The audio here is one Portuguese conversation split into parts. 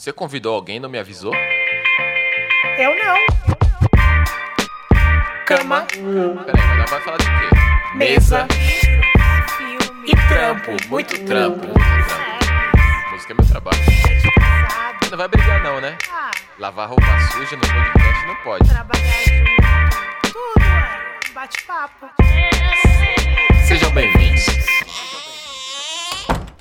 Você convidou alguém e não me avisou? Eu não. Cama, Peraí, mas ela vai falar de quê? mesa Filme, e trampo. Muito trampo. Música é meu trabalho. Não vai brigar não, né? Ah, Lavar roupa suja no podcast não pode. trabalhar junto. Tudo é bate-papo. Sejam bem-vindos.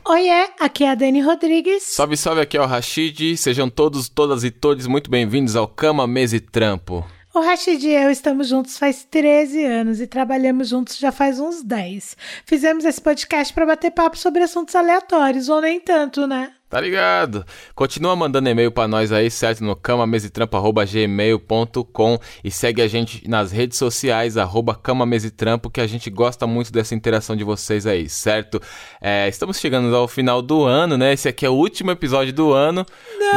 Oiê, aqui é a Dani Rodrigues. Salve, salve, aqui é o Rashid. Sejam todos, todas e todos muito bem-vindos ao Cama, Mesa e Trampo. O Rashid e eu estamos juntos faz 13 anos e trabalhamos juntos já faz uns 10. Fizemos esse podcast para bater papo sobre assuntos aleatórios, ou nem tanto, né? Tá ligado? Continua mandando e-mail pra nós aí, certo? No camamesetrampo.gmail.com e segue a gente nas redes sociais, arroba camamesetrampo, que a gente gosta muito dessa interação de vocês aí, certo? É, estamos chegando ao final do ano, né? Esse aqui é o último episódio do ano,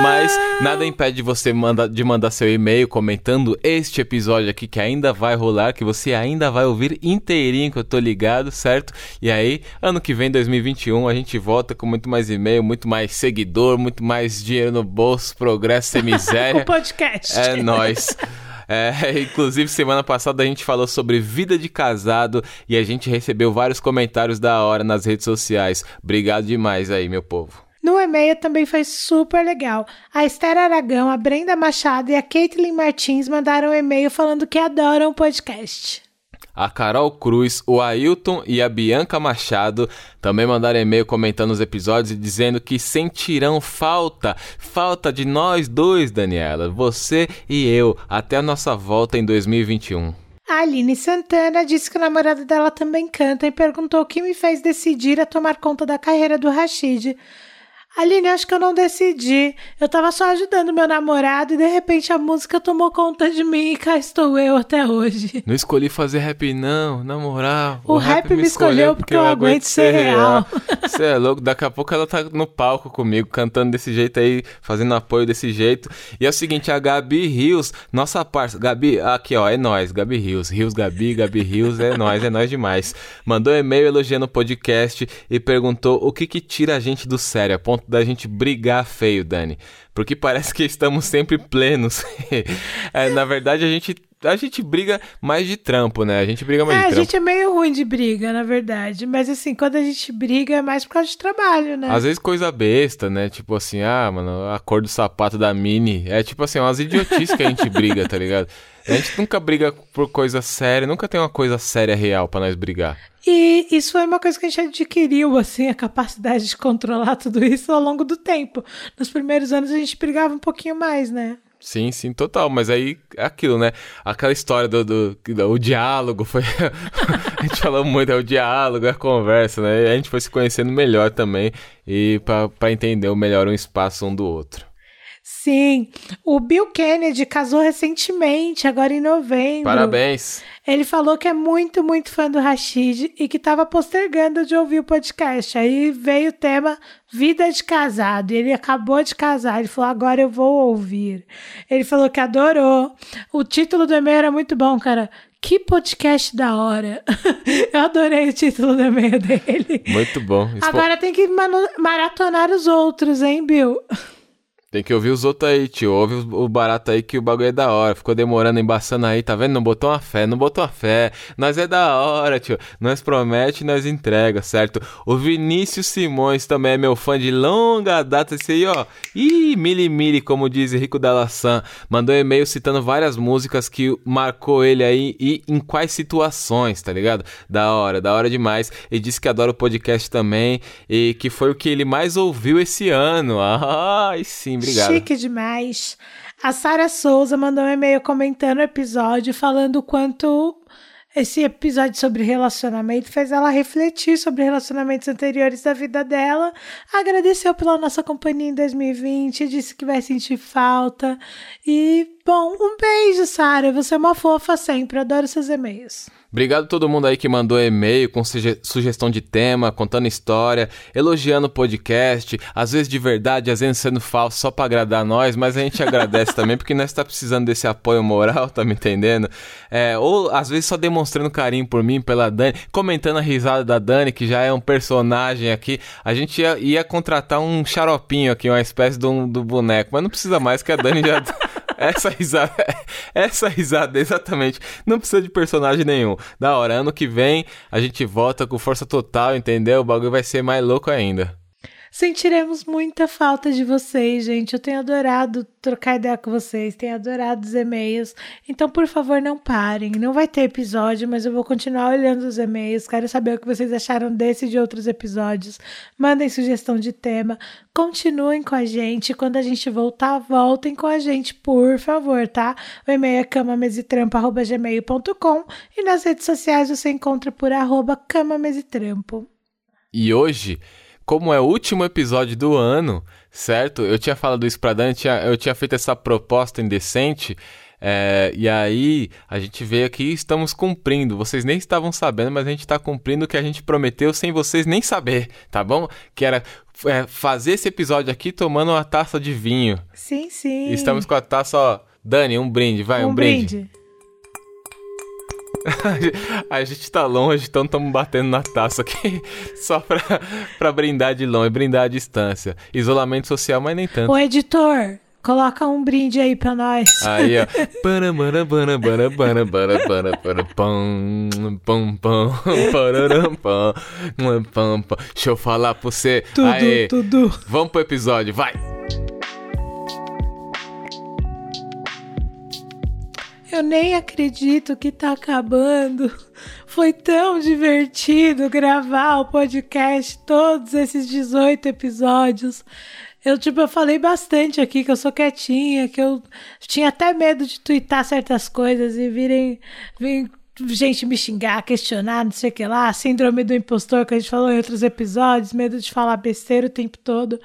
mas nada impede de você manda, de mandar seu e-mail comentando este episódio aqui que ainda vai rolar, que você ainda vai ouvir inteirinho, que eu tô ligado, certo? E aí, ano que vem, 2021, a gente volta com muito mais e-mail, muito mais seguidor, muito mais dinheiro no bolso, progresso sem miséria. O podcast. É nóis. É, inclusive, semana passada a gente falou sobre vida de casado e a gente recebeu vários comentários da hora nas redes sociais. Obrigado demais aí, meu povo. No e-mail também foi super legal. A Esther Aragão, a Brenda Machado e a Caitlin Martins mandaram um e-mail falando que adoram o podcast. A Carol Cruz, o Ailton e a Bianca Machado também mandaram e-mail comentando os episódios e dizendo que sentirão falta, falta de nós dois, Daniela, você e eu, até a nossa volta em 2021. A Aline Santana disse que o namorado dela também canta e perguntou o que me fez decidir a tomar conta da carreira do Rashid. Aline, acho que eu não decidi. Eu tava só ajudando meu namorado e de repente a música tomou conta de mim e cá estou eu até hoje. Não escolhi fazer rap não, na moral. O rap me escolheu porque eu aguento ser real. Você é louco, daqui a pouco ela tá no palco comigo, cantando desse jeito aí, fazendo apoio desse jeito. E é o seguinte, a Gabi Rios, nossa parça, Gabi, aqui ó, é nós, Gabi Rios, Rios Gabi, Gabi Rios, é nós, é nós demais. Mandou e-mail elogiando o podcast e perguntou o que que tira a gente do sério, ponto da gente brigar feio, Dani. Porque parece que estamos sempre plenos. É, na verdade, a gente, a gente briga mais de trampo, né? A gente briga mais É, de a trampo. gente é meio ruim de briga, na verdade. Mas assim, quando a gente briga é mais por causa de trabalho, né? Às vezes coisa besta, né? Tipo assim, ah, mano, a cor do sapato da Mini. É tipo assim, umas idiotices que a gente briga, tá ligado? A gente nunca briga por coisa séria, nunca tem uma coisa séria real pra nós brigar. E isso foi uma coisa que a gente adquiriu, assim, a capacidade de controlar tudo isso ao longo do tempo. Nos primeiros anos a gente brigava um pouquinho mais, né? Sim, sim, total. Mas aí é aquilo, né? Aquela história do, do, do- o diálogo foi. a gente falou muito, é o diálogo, é a conversa, né? E a gente foi se conhecendo melhor também e pra entender melhor um espaço um do outro. Sim, o Bill Kennedy casou recentemente, agora em novembro. Parabéns! Ele falou que é muito, muito fã do Rashid e que estava postergando de ouvir o podcast. Aí veio o tema Vida de Casado. E ele acabou de casar. Ele falou: agora eu vou ouvir. Ele falou que adorou. O título do e-mail era muito bom, cara. Que podcast da hora. eu adorei o título do e-mail dele. Muito bom. Expo- Agora tem que maratonar os outros, hein, Bill? Tem que ouvir os outros aí, tio. Ouve o barato aí que o bagulho é da hora. Ficou demorando, embaçando aí, tá vendo? Não botou uma fé, não botou uma fé. Nós é da hora, tio. Nós promete, nós entrega, certo? O Vinícius Simões também é meu fã de longa data. Esse aí, ó. Ih, mili mili, como diz Rico Dalassan. Mandou um e-mail citando várias músicas que marcou ele aí e em quais situações, tá ligado? Da hora, da hora demais. E disse que adora o podcast também e que foi o que ele mais ouviu esse ano. Ai, sim, obrigado. Chique demais. A Sara Souza mandou um e-mail comentando o episódio, falando o quanto esse episódio sobre relacionamento fez ela refletir sobre relacionamentos anteriores da vida dela. Agradeceu pela nossa companhia em 2020, disse que vai sentir falta e Bom, um beijo, Sara. Você é uma fofa sempre. Adoro seus e-mails. Obrigado a todo mundo aí que mandou e-mail com suge sugestão de tema, contando história, elogiando o podcast, às vezes de verdade, às vezes sendo falso só pra agradar nós, mas a gente agradece também porque nós tá precisando desse apoio moral, tá me entendendo? É, ou às vezes só demonstrando carinho por mim, pela Dani, comentando a risada da Dani, que já é um personagem aqui. A gente ia, ia contratar um xaropinho aqui, uma espécie do, do boneco, mas não precisa mais que a Dani já. Essa risada, essa risada, exatamente. Não precisa de personagem nenhum. Da hora, ano que vem a gente volta com força total, entendeu? O bagulho vai ser mais louco ainda. Sentiremos muita falta de vocês, gente. Eu tenho adorado trocar ideia com vocês, tenho adorado os e-mails. Então, por favor, não parem. Não vai ter episódio, mas eu vou continuar olhando os e-mails. Quero saber o que vocês acharam desse e de outros episódios. Mandem sugestão de tema. Continuem com a gente. Quando a gente voltar, voltem com a gente, por favor, tá? O e-mail é camamesitrampo.gmail.com e nas redes sociais você encontra por arroba camamesitrampo. E hoje como é o último episódio do ano, certo? Eu tinha falado isso pra Dani, eu tinha, feito essa proposta indecente. É, e aí a gente veio aqui e estamos cumprindo. Vocês nem estavam sabendo, mas a gente está cumprindo o que a gente prometeu sem vocês nem saber, tá bom? Que era é, fazer esse episódio aqui tomando uma taça de vinho. Sim, sim. E estamos com a taça, ó. Dani, um brinde, vai, um, um brinde. brinde. a gente tá longe, então estamos batendo na taça aqui só pra, pra brindar de longe, brindar à distância. Isolamento social, mas nem tanto. Ô, editor, Coloca um brinde aí pra nós. Aí, ó. Deixa eu falar pra você. Tudo, Aê. tudo. Vamos pro episódio, vai. Eu nem acredito que tá acabando. Foi tão divertido gravar o podcast, todos esses 18 episódios. Eu, tipo, eu falei bastante aqui que eu sou quietinha, que eu tinha até medo de twittar certas coisas e virem, virem gente me xingar, questionar, não sei o que lá, síndrome do impostor que a gente falou em outros episódios, medo de falar besteira o tempo todo.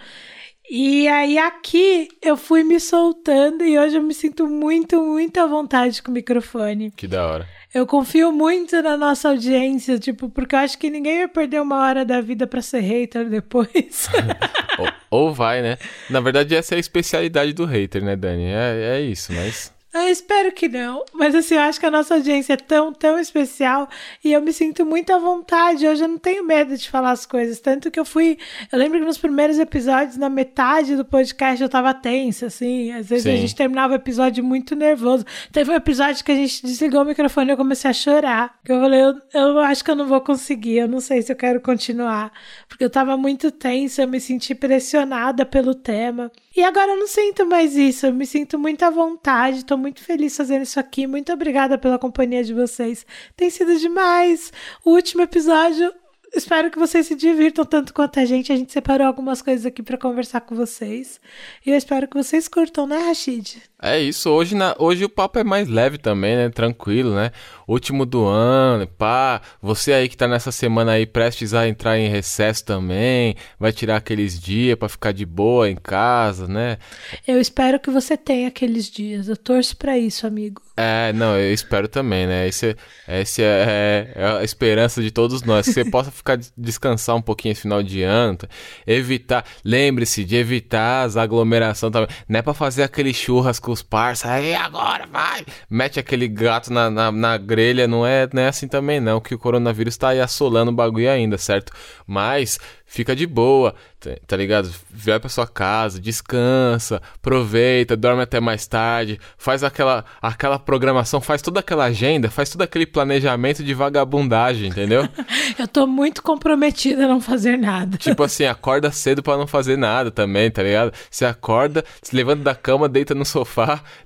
E aí aqui eu fui me soltando e hoje eu me sinto muito, muito à vontade com o microfone. Que da hora. Eu confio muito na nossa audiência, tipo, porque eu acho que ninguém vai perder uma hora da vida pra ser hater depois. ou, ou vai, né? Na verdade, essa é a especialidade do hater, né, Dani? É, é isso, mas. Eu espero que não, mas assim, eu acho que a nossa audiência é tão, tão especial e eu me sinto muito à vontade. Hoje eu não tenho medo de falar as coisas. Tanto que eu fui. Eu lembro que nos primeiros episódios, na metade do podcast, eu tava tensa, assim. Às vezes Sim. a gente terminava o episódio muito nervoso. Teve um episódio que a gente desligou o microfone e eu comecei a chorar. Que eu falei, eu, eu acho que eu não vou conseguir, eu não sei se eu quero continuar. Porque eu tava muito tensa, eu me senti pressionada pelo tema. E agora eu não sinto mais isso, eu me sinto muito à vontade, tô muito feliz fazendo isso aqui. Muito obrigada pela companhia de vocês. Tem sido demais. O último episódio, espero que vocês se divirtam tanto quanto a gente. A gente separou algumas coisas aqui para conversar com vocês. E eu espero que vocês curtam, né, Rashid? É isso, hoje, na, hoje o papo é mais leve também, né? Tranquilo, né? Último do ano, pá. Você aí que tá nessa semana aí prestes a entrar em recesso também, vai tirar aqueles dias pra ficar de boa em casa, né? Eu espero que você tenha aqueles dias. Eu torço para isso, amigo. É, não, eu espero também, né? Esse, esse é, é a esperança de todos nós. Que você possa ficar descansar um pouquinho esse final de ano. tá? Evitar, lembre-se de evitar as aglomerações também. Não é pra fazer aquele churras com os parça, aí agora vai! Mete aquele gato na, na, na grelha, não é, não é assim também não, que o coronavírus tá aí assolando o bagulho ainda, certo? Mas fica de boa, tá, tá ligado? Vai pra sua casa, descansa, aproveita, dorme até mais tarde, faz aquela, aquela programação, faz toda aquela agenda, faz todo aquele planejamento de vagabundagem, entendeu? Eu tô muito comprometida a não fazer nada. Tipo assim, acorda cedo pra não fazer nada também, tá ligado? Você acorda, se levanta da cama, deita no sofá,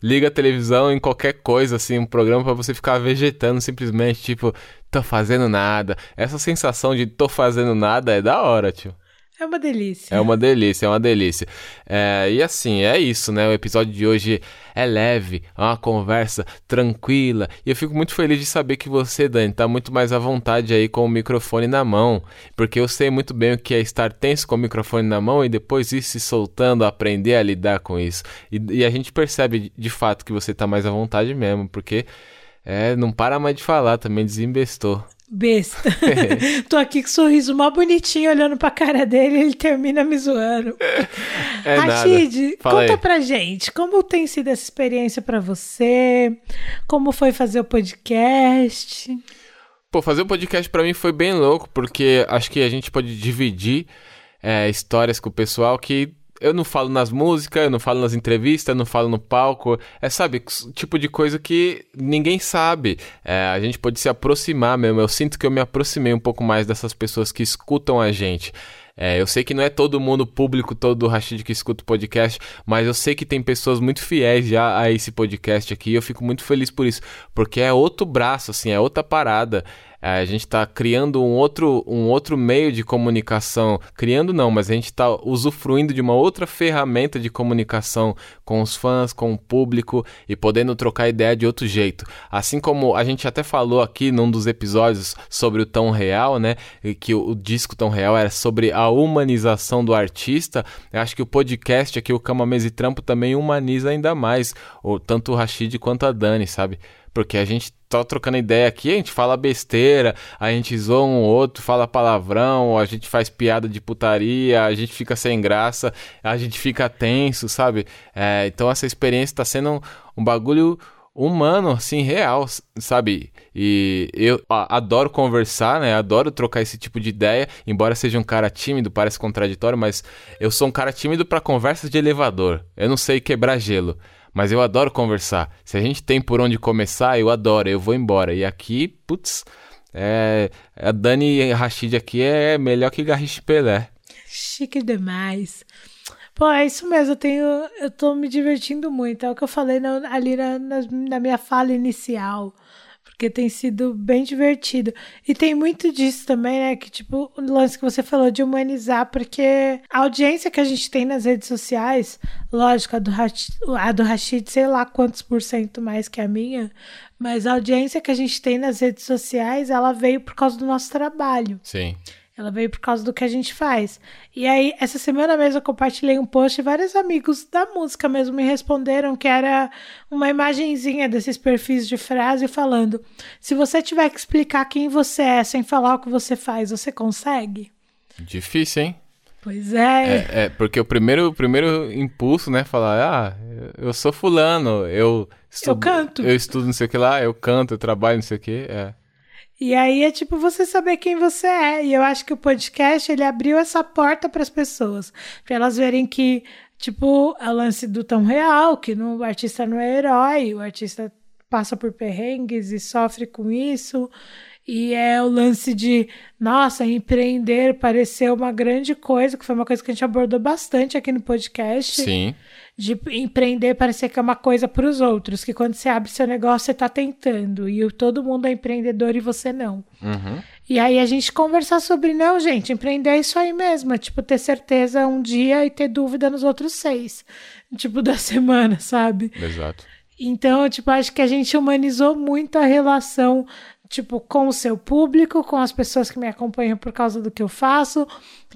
liga a televisão em qualquer coisa, assim, um programa pra você ficar vegetando simplesmente, tipo, tô fazendo nada. Essa sensação de tô fazendo nada é da hora, tio. É uma delícia. É uma delícia, é uma delícia. É, e assim, é isso, né? O episódio de hoje é leve, é uma conversa tranquila. E eu fico muito feliz de saber que você, Dani, tá muito mais à vontade aí com o microfone na mão. Porque eu sei muito bem o que é estar tenso com o microfone na mão e depois ir se soltando, aprender a lidar com isso. E, e a gente percebe de fato que você tá mais à vontade mesmo, porque é, não para mais de falar, também desembestou. Besta. Tô aqui com um sorriso mó bonitinho olhando pra cara dele e ele termina me zoando. É Rashid, conta aí. pra gente, como tem sido essa experiência pra você? Como foi fazer o podcast? Pô, fazer o podcast pra mim foi bem louco, porque acho que a gente pode dividir é, histórias com o pessoal que eu não falo nas músicas, eu não falo nas entrevistas, eu não falo no palco. É, sabe, tipo de coisa que ninguém sabe. É, a gente pode se aproximar mesmo. Eu sinto que eu me aproximei um pouco mais dessas pessoas que escutam a gente. É, eu sei que não é todo mundo público, todo o Rashid que escuta o podcast, mas eu sei que tem pessoas muito fiéis já a esse podcast aqui. E eu fico muito feliz por isso, porque é outro braço, assim, é outra parada. É, a gente está criando um outro, um outro meio de comunicação. Criando não, mas a gente está usufruindo de uma outra ferramenta de comunicação com os fãs, com o público e podendo trocar ideia de outro jeito. Assim como a gente até falou aqui num dos episódios sobre o Tão Real, né? Que o, o disco Tão Real era sobre a humanização do artista. Eu acho que o podcast aqui, o Cama Mesa e Trampo, também humaniza ainda mais, o, tanto o Rashid quanto a Dani, sabe? Porque a gente tá trocando ideia aqui, a gente fala besteira, a gente zoa um outro, fala palavrão, a gente faz piada de putaria, a gente fica sem graça, a gente fica tenso, sabe? É, então essa experiência tá sendo um, um bagulho humano, assim, real, sabe? E eu adoro conversar, né? Adoro trocar esse tipo de ideia, embora seja um cara tímido, parece contraditório, mas eu sou um cara tímido para conversas de elevador. Eu não sei quebrar gelo. Mas eu adoro conversar. Se a gente tem por onde começar, eu adoro, eu vou embora. E aqui, putz, é, a Dani Rashid aqui é melhor que Garrincha Pelé. Chique demais. Pô, é isso mesmo, eu tenho. Eu tô me divertindo muito. É o que eu falei ali na, na minha fala inicial. Porque tem sido bem divertido. E tem muito disso também, né? Que, tipo, o lance que você falou de humanizar, porque a audiência que a gente tem nas redes sociais, lógico, a do, Rashid, a do Rashid, sei lá quantos por cento mais que a minha, mas a audiência que a gente tem nas redes sociais, ela veio por causa do nosso trabalho. Sim. Ela veio por causa do que a gente faz. E aí, essa semana mesmo eu compartilhei um post e vários amigos da música mesmo me responderam que era uma imagenzinha desses perfis de frase falando: se você tiver que explicar quem você é sem falar o que você faz, você consegue? Difícil, hein? Pois é. É, é, porque o primeiro, o primeiro impulso, né? Falar, ah, eu sou fulano, eu estudo, Eu canto. Eu estudo não sei o que lá, eu canto, eu trabalho não sei o que, é. E aí é tipo você saber quem você é. E eu acho que o podcast ele abriu essa porta para as pessoas, para elas verem que tipo é o lance do tão real, que não, o artista não é herói, o artista passa por perrengues e sofre com isso. E é o lance de, nossa, empreender pareceu uma grande coisa, que foi uma coisa que a gente abordou bastante aqui no podcast Sim. de empreender parecer que é uma coisa para os outros, que quando você abre seu negócio você está tentando e todo mundo é empreendedor e você não. Uhum. E aí a gente conversar sobre não, gente, empreender é isso aí mesmo, é tipo ter certeza um dia e ter dúvida nos outros seis, tipo da semana, sabe? Exato. Então, tipo, acho que a gente humanizou muito a relação, tipo, com o seu público, com as pessoas que me acompanham por causa do que eu faço,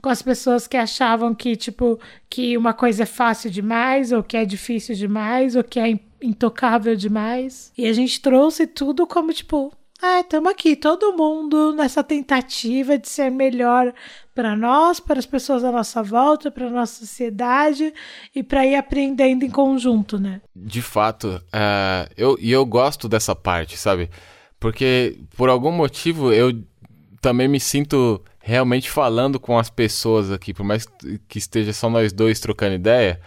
com as pessoas que achavam que, tipo, que uma coisa é fácil demais, ou que é difícil demais, ou que é in- intocável demais. E a gente trouxe tudo como, tipo, ah, estamos aqui, todo mundo nessa tentativa de ser melhor para nós, para as pessoas à nossa volta, para nossa sociedade e para ir aprendendo em conjunto, né? De fato, é, eu, e eu gosto dessa parte, sabe? Porque por algum motivo eu também me sinto realmente falando com as pessoas aqui, por mais que esteja só nós dois trocando ideia.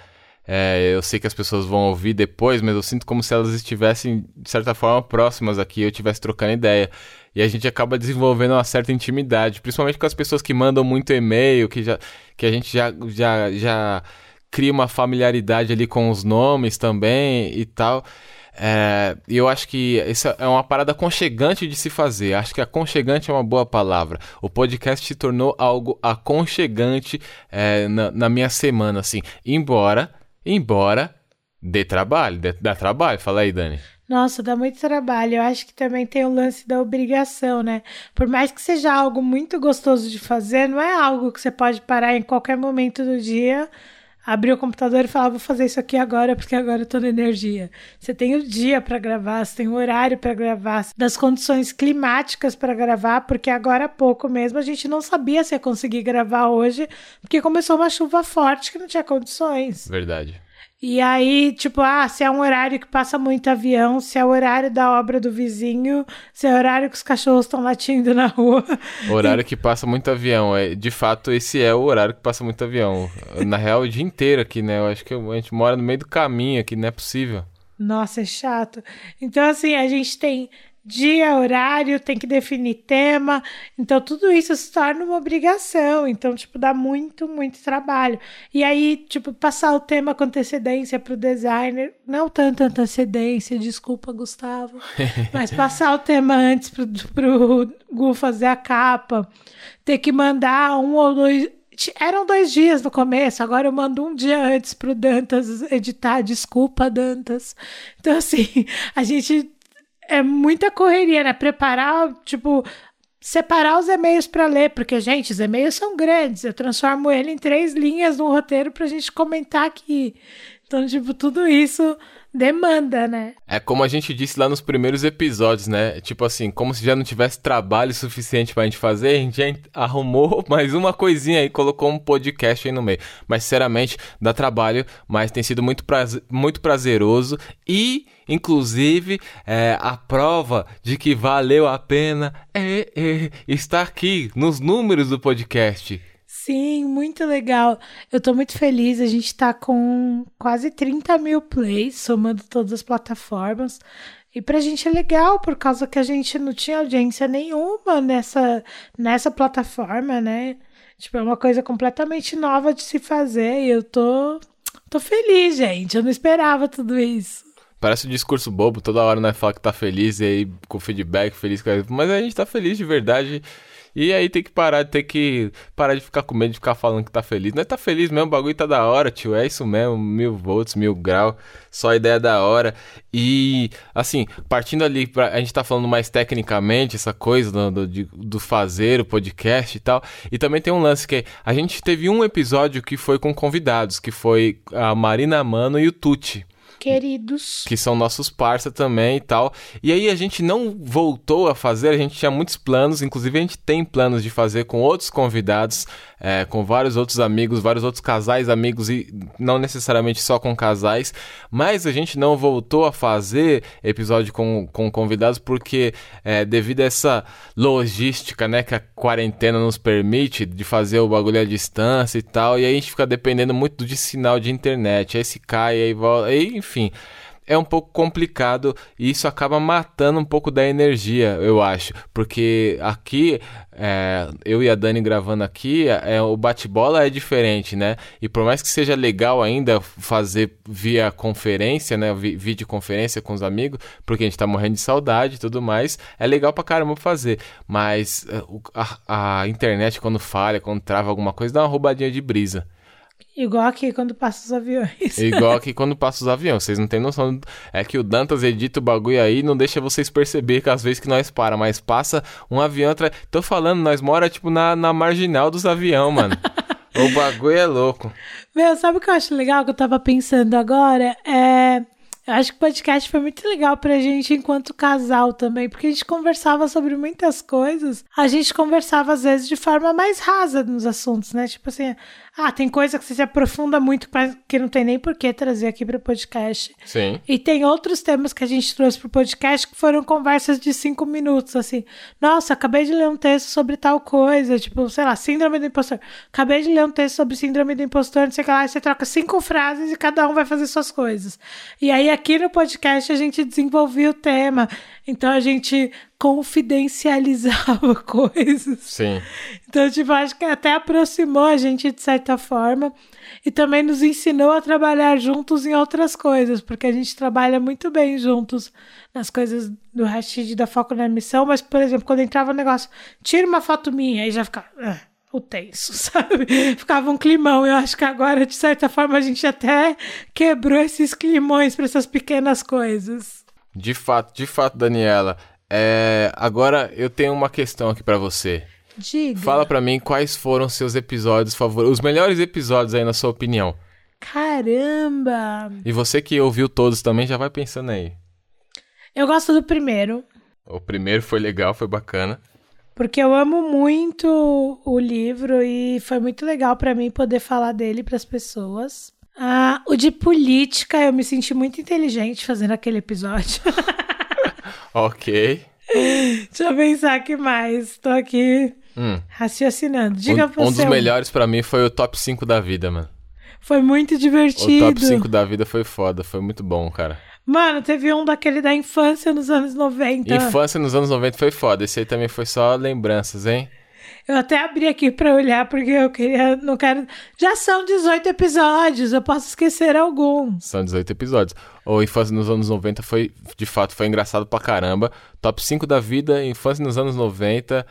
é, eu sei que as pessoas vão ouvir depois, mas eu sinto como se elas estivessem, de certa forma, próximas aqui, eu estivesse trocando ideia. E a gente acaba desenvolvendo uma certa intimidade, principalmente com as pessoas que mandam muito e-mail, que, já, que a gente já, já, já cria uma familiaridade ali com os nomes também e tal. É, eu acho que isso é uma parada aconchegante de se fazer. Acho que aconchegante é uma boa palavra. O podcast se tornou algo aconchegante é, na, na, minha semana, assim. Embora, embora dê trabalho, dê, dá trabalho. Fala aí, Dani. Nossa, dá muito trabalho. Eu acho que também tem o lance da obrigação, né? Por mais que seja algo muito gostoso de fazer, não é algo que você pode parar em qualquer momento do dia abrir o computador e falar, vou fazer isso aqui agora, porque agora eu tô na energia. Você tem o dia para gravar, você tem o horário para gravar, das condições climáticas para gravar, porque agora há pouco mesmo a gente não sabia se ia conseguir gravar hoje, porque começou uma chuva forte que não tinha condições. Verdade. E aí, tipo, ah, se é um horário que passa muito avião, se é o horário da obra do vizinho, se é o horário que os cachorros estão latindo na rua. Horário que passa muito avião. É, de fato, esse é o horário que passa muito avião. Na real, o dia inteiro aqui, né? Eu acho que a gente mora no meio do caminho aqui, não é possível. Nossa, é chato. Então, assim, a gente tem dia, horário, tem que definir tema. Então, tudo isso se torna uma obrigação. Então, tipo, dá muito, muito trabalho. E aí, tipo, passar o tema com antecedência para o designer, não tanta antecedência, desculpa, Gustavo, mas passar o tema antes para o Gu fazer a capa, ter que mandar um ou dois. Eram dois dias no começo, agora eu mando um dia antes para o Dantas editar. Desculpa, Dantas. Então, assim, a gente é muita correria, né? Preparar, tipo, separar os e-mails para ler, porque, gente, os e-mails são grandes. Eu transformo ele em três linhas no roteiro para a gente comentar aqui. Então, tipo, tudo isso demanda, né? É como a gente disse lá nos primeiros episódios, né? Tipo assim, como se já não tivesse trabalho suficiente pra gente fazer, a gente arrumou mais uma coisinha aí, colocou um podcast aí no meio. Mas, sinceramente, dá trabalho, mas tem sido muito, prazer, muito prazeroso e, inclusive, é, a prova de que valeu a pena é, é estar aqui nos números do podcast. Sim, muito legal. Eu tô muito feliz. A gente tá com quase 30 mil plays, somando todas as plataformas. E pra gente é legal, por causa que a gente não tinha audiência nenhuma nessa, nessa plataforma, né? Tipo, é uma coisa completamente nova de se fazer. E eu tô, tô feliz, gente. Eu não esperava tudo isso. Parece um discurso bobo, toda hora nós fala que tá feliz e aí com feedback, feliz Mas a gente tá feliz de verdade. E aí tem que parar, tem que parar de ficar com medo de ficar falando que tá feliz. Nós tá feliz mesmo, o bagulho tá da hora, tio. É isso mesmo, mil volts, mil grau. Só ideia da hora. E, assim, partindo ali, pra, a gente tá falando mais tecnicamente, essa coisa do, do, de, do fazer o podcast e tal. E também tem um lance que a gente teve um episódio que foi com convidados, que foi a Marina Mano e o Tuti queridos. Que são nossos parça também e tal. E aí a gente não voltou a fazer, a gente tinha muitos planos, inclusive a gente tem planos de fazer com outros convidados, é, com vários outros amigos, vários outros casais, amigos e não necessariamente só com casais, mas a gente não voltou a fazer episódio com, com convidados porque é, devido a essa logística, né, que a quarentena nos permite de fazer o bagulho à distância e tal, e aí a gente fica dependendo muito de sinal de internet, aí se cai, aí volta, aí, enfim é um pouco complicado e isso acaba matando um pouco da energia, eu acho. Porque aqui, é, eu e a Dani gravando aqui, é, o bate-bola é diferente, né? E por mais que seja legal ainda fazer via conferência, né? videoconferência com os amigos, porque a gente tá morrendo de saudade e tudo mais, é legal pra caramba fazer. Mas é, a, a internet, quando falha, quando trava alguma coisa, dá uma roubadinha de brisa. Igual aqui quando passa os aviões. Igual aqui quando passa os aviões. Vocês não têm noção. É que o Dantas edita o bagulho aí não deixa vocês perceber que às vezes que nós para, mas passa um avião atrás. Tô falando, nós mora tipo na, na marginal dos aviões, mano. o bagulho é louco. Meu, sabe o que eu acho legal que eu tava pensando agora? É eu acho que o podcast foi muito legal pra gente enquanto casal também, porque a gente conversava sobre muitas coisas. A gente conversava às vezes de forma mais rasa nos assuntos, né? Tipo assim, ah, tem coisa que você se aprofunda muito que não tem nem por que trazer aqui pro podcast. Sim. E tem outros temas que a gente trouxe pro podcast que foram conversas de cinco minutos, assim. Nossa, acabei de ler um texto sobre tal coisa, tipo, sei lá, síndrome do impostor. Acabei de ler um texto sobre síndrome do impostor, não sei o que lá, e você troca cinco frases e cada um vai fazer suas coisas. E aí aqui no podcast a gente desenvolvia o tema. Então a gente confidencializava coisas. Sim. Então, tipo, acho que até aproximou a gente de certa forma e também nos ensinou a trabalhar juntos em outras coisas, porque a gente trabalha muito bem juntos nas coisas do Rashid da Foco na Missão, mas, por exemplo, quando entrava o negócio, tira uma foto minha, aí já ficava. "Ah, o tenso, sabe? Ficava um climão. Eu acho que agora, de certa forma, a gente até quebrou esses climões para essas pequenas coisas. De fato, de fato, Daniela. É, agora eu tenho uma questão aqui pra você. Diga. Fala pra mim quais foram seus episódios favoritos, os melhores episódios aí na sua opinião. Caramba! E você que ouviu todos também já vai pensando aí. Eu gosto do primeiro. O primeiro foi legal, foi bacana. Porque eu amo muito o livro e foi muito legal pra mim poder falar dele pras pessoas. Ah, o de política, eu me senti muito inteligente fazendo aquele episódio. Ok. Deixa eu pensar que mais. Tô aqui Hum. raciocinando. Diga um, pra um dos melhores pra mim foi o top 5 da vida, mano. Foi muito O divertido. top 5 da vida foi foda, foi muito bom, cara. Mano, teve um daquele da infância nos anos 90. Infância nos anos 90 foi foda. Esse aí também foi só lembranças, hein? Eu até abri aqui pra olhar porque eu queria, não quero. Já são 18 episódios, eu posso esquecer algum. São 18 episódios. O Infância nos anos 90 foi, de fato, foi engraçado pra caramba. Top 5 da vida, Infância nos anos 90.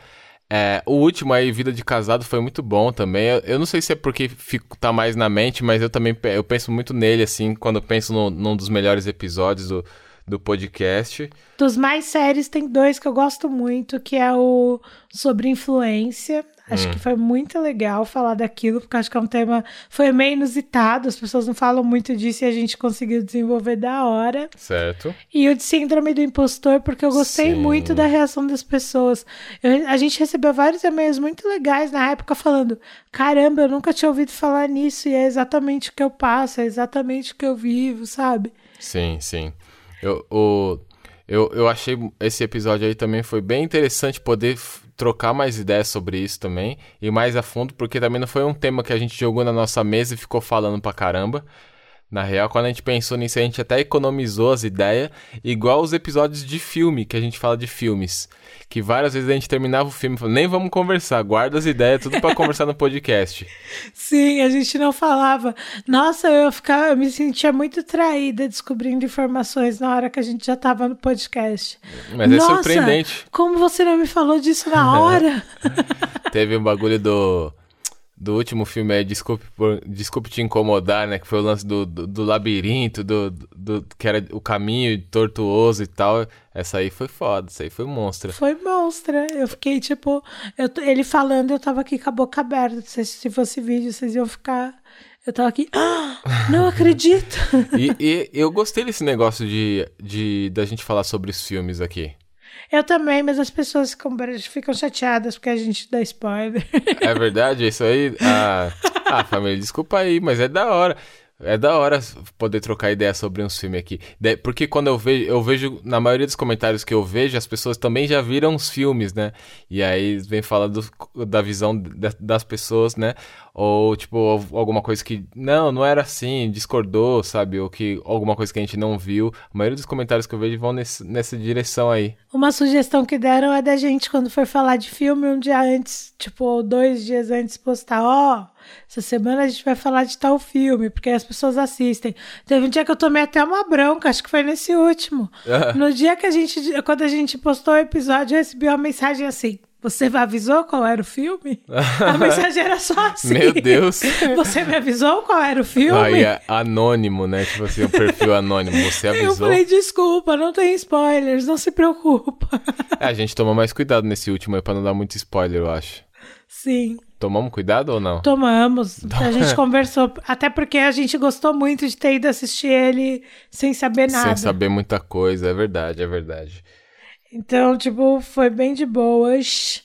É, o último aí, Vida de Casado, foi muito bom também. Eu, eu não sei se é porque fico, tá mais na mente, mas eu também eu penso muito nele, assim, quando eu penso no, num dos melhores episódios do, do podcast. Dos mais sérios, tem dois que eu gosto muito, que é o sobre influência. Acho Hum. que foi muito legal falar daquilo, porque acho que é um tema. Foi meio inusitado, as pessoas não falam muito disso e a gente conseguiu desenvolver da hora. Certo? E o de Síndrome do Impostor, porque eu gostei Sim. muito da reação das pessoas. Eu- a gente recebeu vários e-mails muito legais na época falando: caramba, eu nunca tinha ouvido falar nisso e é exatamente o que eu passo, é exatamente o que eu vivo, sabe? Sim, sim. Eu, o, eu, eu achei esse episódio aí também foi bem interessante poder trocar mais ideias sobre isso também e mais a fundo, porque também não foi um tema que a gente jogou na nossa mesa e ficou falando pra caramba. Na real, quando a gente pensou nisso, a gente até economizou as ideias, igual os episódios de filme, que a gente fala de filmes. Que várias vezes a gente terminava o filme e falava, nem vamos conversar, guarda as ideias, tudo pra conversar no podcast. Sim, a gente não falava. Nossa, eu ficava, eu me sentia muito traída descobrindo informações na hora que a gente já tava no podcast. Mas é Nossa, surpreendente. Como você não me falou disso na hora? Teve o bagulho do, do último filme aí, Desculpe, por- Desculpe Te Incomodar, né? Que foi o lance do, do, do labirinto, do, do, que era o caminho tortuoso e tal. Essa aí foi foda, essa aí foi monstra. Foi monstra. Eu fiquei tipo, eu ele falando, eu tava aqui com a boca aberta. Se, se fosse vídeo, vocês iam ficar. Eu tava aqui, ah, não acredito. E, e eu gostei desse negócio de, de da gente falar sobre os filmes aqui. Eu também, mas as pessoas ficam, chateadas porque a gente dá spoiler. É verdade, isso aí. Ah, ah, família, desculpa aí, mas é da hora. É da hora poder trocar ideia sobre um filme aqui. Porque quando eu vejo, eu vejo, na maioria dos comentários que eu vejo, as pessoas também já viram os filmes, né? E aí vem falando da visão da- das pessoas, né? Ou, tipo, alguma coisa que, não, não era assim, discordou, sabe? Ou que alguma coisa que a gente não viu. A maioria dos comentários que eu vejo vão nesse, nessa direção aí. Uma sugestão que deram é da gente, quando for falar de filme, um dia antes, tipo, dois dias antes, postar, ó, essa semana a gente vai falar de tal filme, porque as pessoas assistem. Teve um dia que eu tomei até uma bronca, acho que foi nesse último. No dia que a gente, quando a gente postou o episódio, eu recebi uma mensagem assim. Você avisou qual era o filme? A mensagem era só assim. Meu Deus. Você me avisou qual era o filme? Aí é anônimo, né? Tipo assim, o perfil anônimo. Você Eu avisou. falei, desculpa, não tem spoilers, não se preocupa. É, a gente tomou mais cuidado nesse último aí pra não dar muito spoiler, eu acho. Sim. Tomamos cuidado ou não? Tomamos. A gente conversou. Até porque a gente gostou muito de ter ido assistir ele sem saber nada. Sem saber muita coisa, é verdade, é verdade. Então, tipo, foi bem de boas.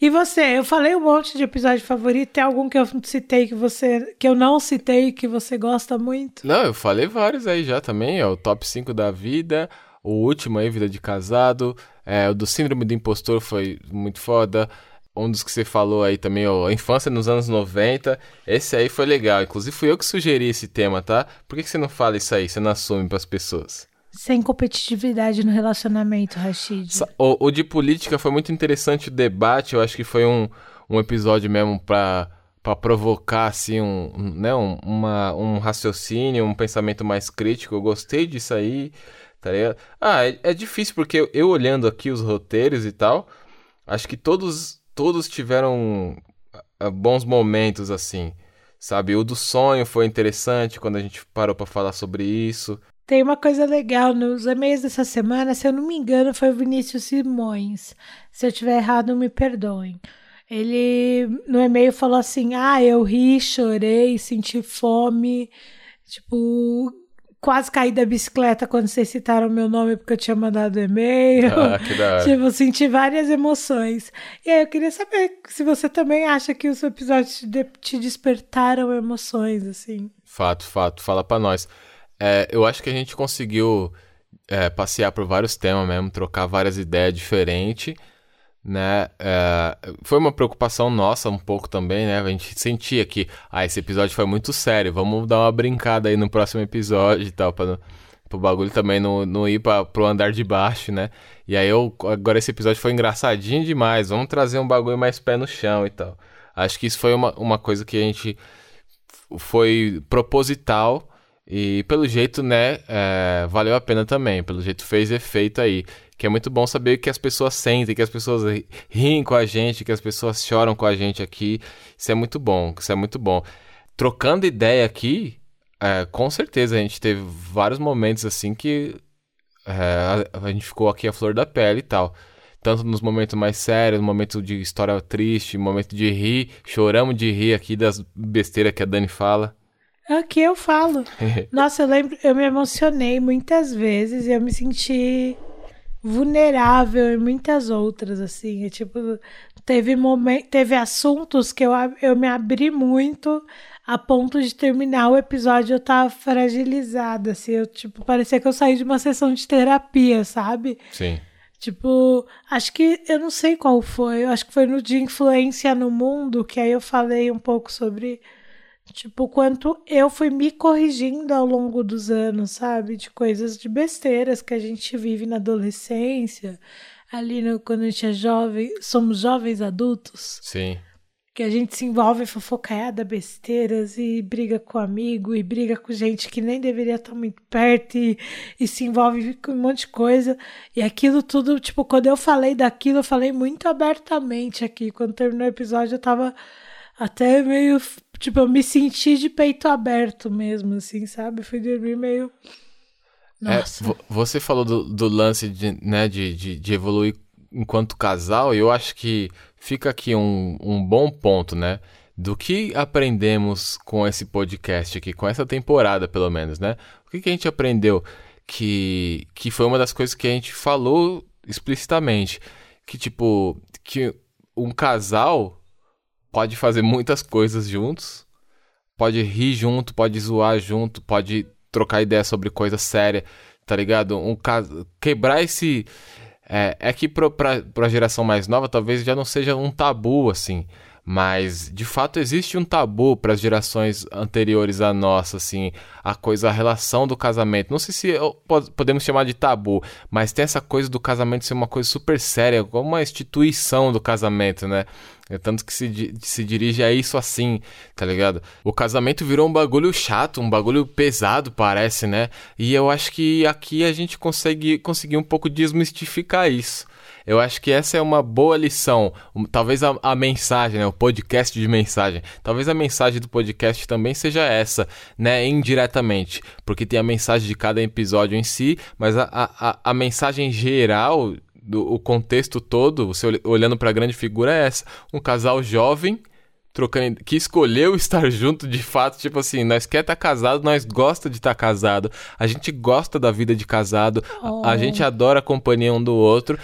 E você? Eu falei um monte de episódio favorito. Tem algum que eu citei que você. que eu não citei que você gosta muito? Não, eu falei vários aí já também, ó. O top 5 da vida, o último aí, Vida de Casado, é, o do Síndrome do Impostor foi muito foda. Um dos que você falou aí também, ó, a infância nos anos 90. Esse aí foi legal. Inclusive fui eu que sugeri esse tema, tá? Por que, que você não fala isso aí? Você não assume pras pessoas? sem competitividade no relacionamento, Rashid. O, o de política foi muito interessante o debate. Eu acho que foi um, um episódio mesmo pra para provocar assim um, um, né, um, uma, um raciocínio, um pensamento mais crítico. Eu gostei disso aí, tá ligado? Ah, é, é difícil porque eu, eu olhando aqui os roteiros e tal, acho que todos todos tiveram ah, bons momentos assim. Sabe, o do sonho foi interessante quando a gente parou pra falar sobre isso. Tem uma coisa legal nos e-mails dessa semana, se eu não me engano, foi o Vinícius Simões. Se eu tiver errado, me perdoem. Ele no e-mail falou assim: Ah, eu ri, chorei, senti fome, tipo, quase caí da bicicleta quando vocês citaram meu nome porque eu tinha mandado e-mail. Ah, que da hora. Tipo, senti várias emoções. E aí eu queria saber se você também acha que os episódios te, de- te despertaram emoções, assim. Fato, fato. Fala pra nós. É, eu acho que a gente conseguiu é, passear por vários temas mesmo, trocar várias ideias diferentes, né? É, foi uma preocupação nossa um pouco também, né? A gente sentia que, ah, esse episódio foi muito sério, vamos dar uma brincada aí no próximo episódio e tal, não- pro bagulho também não, não ir pra, pro andar de baixo, né? E aí eu, agora esse episódio foi engraçadinho demais, vamos trazer um bagulho mais pé no chão e tal. Acho que isso foi uma, uma coisa que a gente foi proposital e pelo jeito, né, é, valeu a pena também, pelo jeito fez efeito aí, que é muito bom saber que as pessoas sentem, que as pessoas ri- riem com a gente, que as pessoas choram com a gente aqui, isso é muito bom, isso é muito bom. Trocando ideia aqui, é, com certeza a gente teve vários momentos assim que é, a, a gente ficou aqui a flor da pele e tal. Tanto nos momentos mais sérios, momento de história triste, momento de rir, choramos de rir aqui das besteiras que a Dani fala. Aqui eu falo. Nossa, eu lembro, eu me emocionei muitas vezes e eu me senti vulnerável em muitas outras, assim. É, tipo, teve momen teve assuntos que eu, eu me abri muito a ponto de terminar o episódio eu tava fragilizada, assim. Eu, tipo, parecia que eu saí de uma sessão de terapia, sabe? Sim. Tipo, acho que eu não sei qual foi, eu acho que foi no de influência no mundo, que aí eu falei um pouco sobre, tipo, quanto eu fui me corrigindo ao longo dos anos, sabe? De coisas de besteiras que a gente vive na adolescência, ali no, quando a gente é jovem, somos jovens adultos, Sim. que a gente se envolve em fofocaiada, besteiras e briga com amigo e briga com gente que nem deveria estar muito perto e, e se envolve com um monte de coisa. E aquilo tudo, tipo, quando eu falei daquilo, eu falei muito abertamente aqui. Quando terminou o episódio, eu tava até meio, tipo, eu me senti de peito aberto mesmo, assim, sabe? Fui dormir meio. Nossa. É, vo- você falou do, do lance de, né, de, de, de evoluir enquanto casal, e eu acho que fica aqui um, um bom ponto, né? Do que aprendemos com esse podcast aqui, com essa temporada, pelo menos, né? O que, que a gente aprendeu? Que, que foi uma das coisas que a gente falou explicitamente. Que, tipo, que um casal pode fazer muitas coisas juntos, pode rir junto, pode zoar junto, pode trocar ideia sobre coisa séria, tá ligado? Um caso quebrar esse é, é que pro, pra, pra geração mais nova talvez já não seja um tabu assim, mas de fato existe um tabu para as gerações anteriores à nossa, assim, a coisa, a relação do casamento. Não sei se podemos chamar de tabu, mas tem essa coisa do casamento ser uma coisa super séria, como uma instituição do casamento, né? É tanto que se, se dirige a isso assim, tá ligado? O casamento virou um bagulho chato, um bagulho pesado, parece, né? E eu acho que aqui a gente consegue conseguir um pouco desmistificar isso. Eu acho que essa é uma boa lição. Talvez a, a mensagem, né? O podcast de mensagem. Talvez a mensagem do podcast também seja essa, né? Indiretamente. Porque tem a mensagem de cada episódio em si, mas a, a, a- mensagem geral, do, o contexto todo, você olh- olhando para a grande figura, é essa. Um casal jovem trocando que escolheu estar junto de fato, tipo assim, nós quer estar casado, nós gosta de estar casado, a gente gosta da vida de casado, a- a Oh. gente adora a companhia um do outro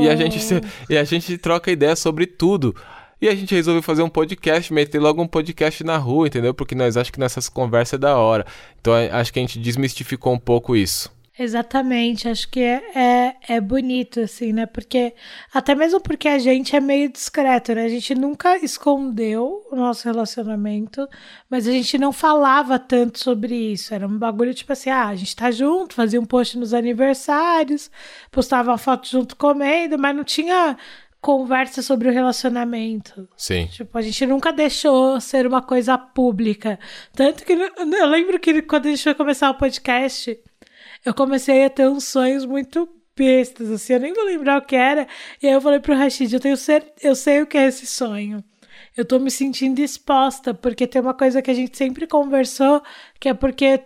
e a gente Oh. se- e a gente troca ideia sobre tudo. E a gente resolveu fazer um podcast, meter logo um podcast na rua, entendeu? Porque nós achamos que nessas conversas é da hora. Então acho que a gente desmistificou um pouco isso. Exatamente, acho que é, é, é bonito, assim, né? Porque, até mesmo porque a gente é meio discreto, né? A gente nunca escondeu o nosso relacionamento, mas a gente não falava tanto sobre isso. Era um bagulho tipo assim: ah, a gente tá junto, fazia um post nos aniversários, postava uma foto junto comendo, mas não tinha conversa sobre o relacionamento. Sim. Tipo, a gente nunca deixou ser uma coisa pública. Tanto que eu lembro que quando a gente foi começar o podcast eu comecei a ter uns sonhos muito bestas, assim, eu nem vou lembrar o que era. E aí eu falei pro Rashid, eu tenho cer eu sei o que é esse sonho. Eu tô me sentindo exposta, porque tem uma coisa que a gente sempre conversou, que é porque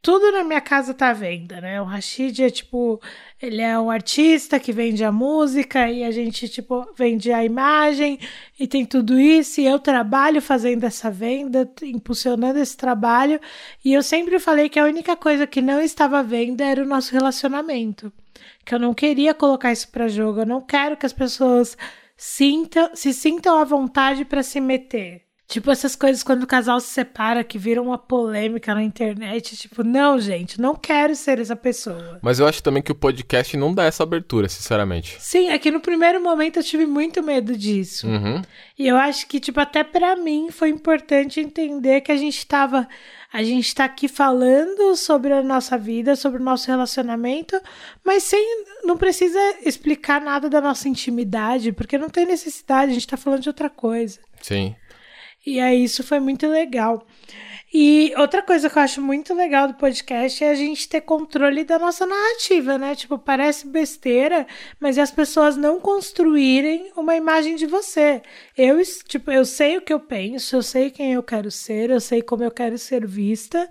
tudo na minha casa tá à venda, né? O Rashid é tipo, ele é um artista que vende a música e a gente tipo vende a imagem e tem tudo isso e eu trabalho fazendo essa venda, impulsionando esse trabalho e eu sempre falei que a única coisa que não estava à venda era o nosso relacionamento, que eu não queria colocar isso para jogo, eu não quero que as pessoas sintam, se sintam à vontade para se meter. Tipo, essas coisas quando o casal se separa, que viram uma polêmica na internet. Tipo, não, gente, não quero ser essa pessoa. Mas eu acho também que o podcast não dá essa abertura, sinceramente. Sim, é que no primeiro momento eu tive muito medo disso. Uhum. E eu acho que, tipo, até para mim foi importante entender que a gente tava. A gente tá aqui falando sobre a nossa vida, sobre o nosso relacionamento, mas sem. Não precisa explicar nada da nossa intimidade, porque não tem necessidade, a gente tá falando de outra coisa. Sim. E aí isso foi muito legal. E outra coisa que eu acho muito legal do podcast é a gente ter controle da nossa narrativa, né? Tipo, parece besteira, mas as pessoas não construírem uma imagem de você. Eu, tipo, eu sei o que eu penso, eu sei quem eu quero ser, eu sei como eu quero ser vista,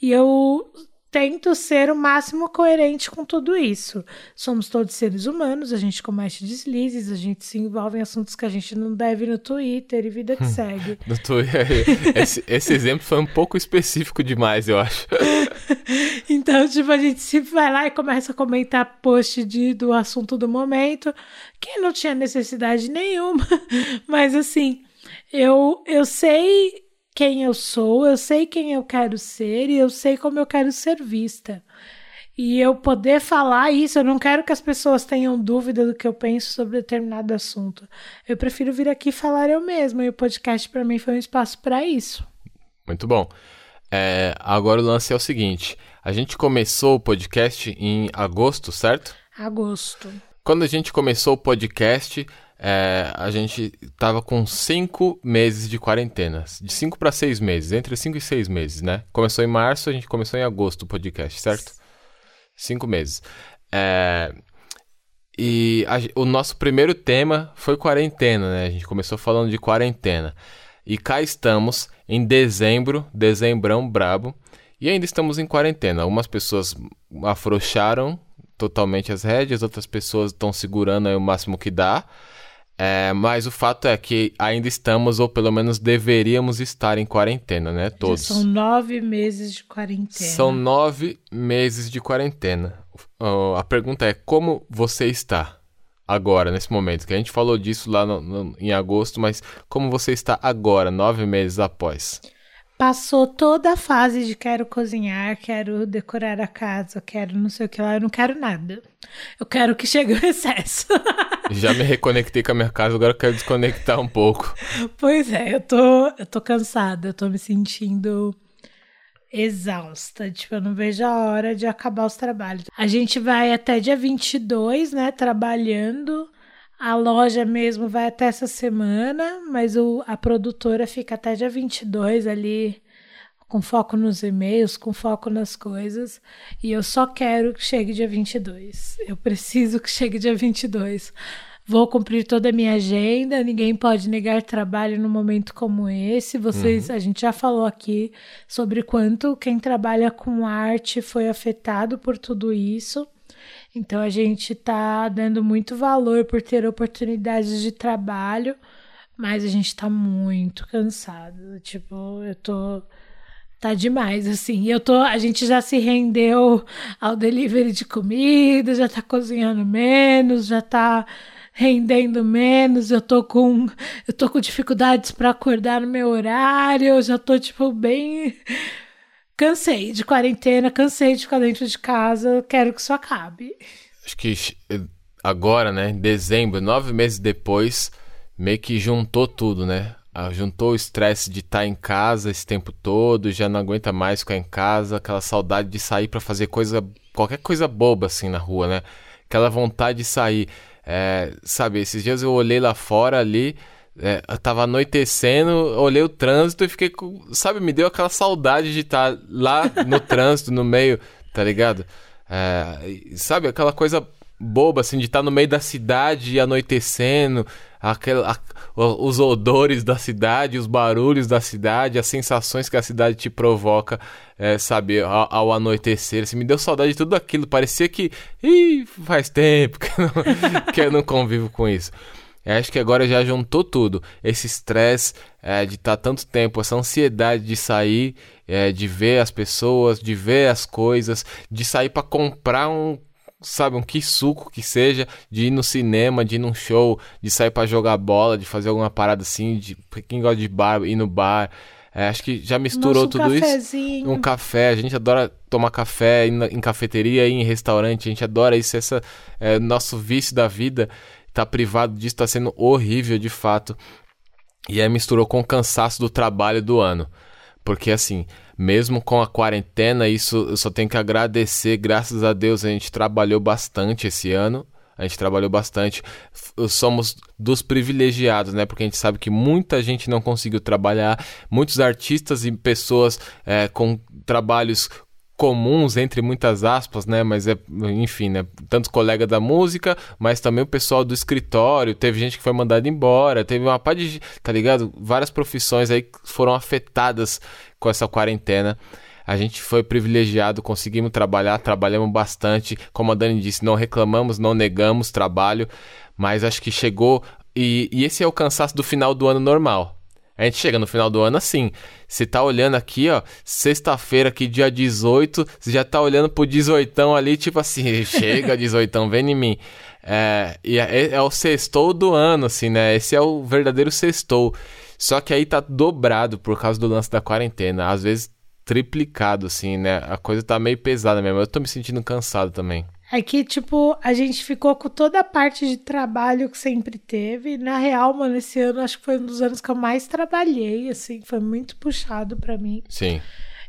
e eu tento ser o máximo coerente com tudo isso. Somos todos seres humanos, a gente comete deslizes, a gente se envolve em assuntos que a gente não deve no Twitter e vida que Hum. segue. No Twitter, esse, esse exemplo foi um pouco específico demais, eu acho. Então, tipo, a gente se vai lá e começa a comentar post de, do assunto do momento, que não tinha necessidade nenhuma, mas assim, eu, eu sei quem eu sou, eu sei quem eu quero ser e eu sei como eu quero ser vista. E eu poder falar isso, eu não quero que as pessoas tenham dúvida do que eu penso sobre determinado assunto. Eu prefiro vir aqui falar eu mesma, e o podcast para mim foi um espaço para isso. Muito bom. É, agora o lance é o seguinte: a gente começou o podcast em agosto, certo? Agosto. Quando a gente começou o podcast, é, a gente tava com cinco meses de quarentena. De cinco para seis meses, entre cinco e seis meses, né? Começou em março, a gente começou em agosto o podcast, certo? Cinco meses. É, e a- o nosso primeiro tema foi quarentena, né? A gente começou falando de quarentena. E cá estamos em dezembro, dezembrão brabo, e ainda estamos em quarentena. Algumas pessoas afrouxaram totalmente as rédeas, outras pessoas estão segurando aí o máximo que dá. É, mas o fato é que ainda estamos, ou pelo menos deveríamos estar em quarentena, né? Todos. Já são nove meses de quarentena. São nove meses de quarentena. Ó, a pergunta é: como você está agora, nesse momento? Que a gente falou disso lá no- no- em agosto, mas como você está agora, nove meses após? Passou toda a fase de quero cozinhar, quero decorar a casa, quero não sei o que lá, eu não quero nada. Eu quero que chegue o excesso. Já me reconectei com a minha casa, agora eu quero desconectar um pouco. pois é, eu tô, eu tô cansada, eu tô me sentindo exausta. Tipo, eu não vejo a hora de acabar os trabalhos. A gente vai até dia 22, né, trabalhando. A loja mesmo vai até essa semana, mas o, a produtora fica até dia 22 ali, com foco nos e-mails, com foco nas coisas. E eu só quero que chegue dia 22. Eu preciso que chegue dia 22. Vou cumprir toda a minha agenda, ninguém pode negar trabalho num momento como esse. Vocês, a gente já falou aqui sobre quanto quem trabalha com arte foi afetado por tudo isso. Então a gente tá dando muito valor por ter oportunidades de trabalho, mas a gente tá muito cansado. Tipo, eu tô tá demais assim. Eu tô, a gente já se rendeu ao delivery de comida, já tá cozinhando menos, já tá rendendo menos, eu tô com eu tô com dificuldades para acordar no meu horário, eu já tô tipo bem Cansei de quarentena, cansei de ficar dentro de casa, quero que isso acabe. Acho que agora, né, em dezembro, nove meses depois, meio que juntou tudo, né? Ah, juntou o estresse de estar em casa esse tempo todo, já não aguenta mais ficar em casa, aquela saudade de sair para fazer coisa, qualquer coisa boba assim na rua, né? Aquela vontade de sair. É, sabe, esses dias eu olhei lá fora ali, é, tava anoitecendo, olhei o trânsito e fiquei com. Sabe, me deu aquela saudade de estar lá no trânsito, no meio, tá ligado? É, sabe, aquela coisa boba, assim, de estar no meio da cidade anoitecendo, aquela, a, os odores da cidade, os barulhos da cidade, as sensações que a cidade te provoca, é, sabe, ao, ao, anoitecer. Assim, me deu saudade de tudo aquilo. Parecia que ih, faz tempo que eu, não, que eu não convivo com isso. Eu acho que agora já juntou tudo. Esse estresse é, de estar tá tanto tempo, essa ansiedade de sair, é, de ver as pessoas, de ver as coisas, de sair para comprar um sabe, um que suco que seja, de ir no cinema, de ir num show, de sair para jogar bola, de fazer alguma parada assim, de quem gosta de bar, ir no bar. É, acho que já misturou Nossa, um tudo cafezinho. isso. Um café, a gente adora tomar café em, em cafeteria, em restaurante, a gente adora isso, essa é, nosso vício da vida tá privado disso, tá sendo horrível de fato. E aí misturou com o cansaço do trabalho do ano. Porque assim, mesmo com a quarentena, isso eu só tenho que agradecer, graças a Deus a gente trabalhou bastante esse ano. A gente trabalhou bastante. Somos dos privilegiados, né? Porque a gente sabe que muita gente não conseguiu trabalhar. Muitos artistas e pessoas é, com trabalhos comuns entre muitas aspas, né? Mas é, enfim, né? Tanto colega da música, mas também o pessoal do escritório. Teve gente que foi mandada embora, teve uma parte de, tá ligado? Várias profissões aí foram afetadas com essa quarentena. A gente foi privilegiado, conseguimos trabalhar, trabalhamos bastante. Como a Dani disse, não reclamamos, não negamos trabalho, mas acho que chegou. E, e esse é o cansaço do final do ano normal. A gente chega no final do ano assim. Você tá olhando aqui, ó, sexta-feira, aqui, dia 18, você já tá olhando pro 18 ali, tipo assim, chega 18, vem em mim. É, e é, é o sextou do ano, assim, né? Esse é o verdadeiro sextou. Só que aí tá dobrado por causa do lance da quarentena. Às vezes triplicado, assim, né? A coisa tá meio pesada mesmo. Eu tô me sentindo cansado também. É que, tipo, a gente ficou com toda a parte de trabalho que sempre teve. Na real, mano, esse ano acho que foi um dos anos que eu mais trabalhei, assim, foi muito puxado para mim. Sim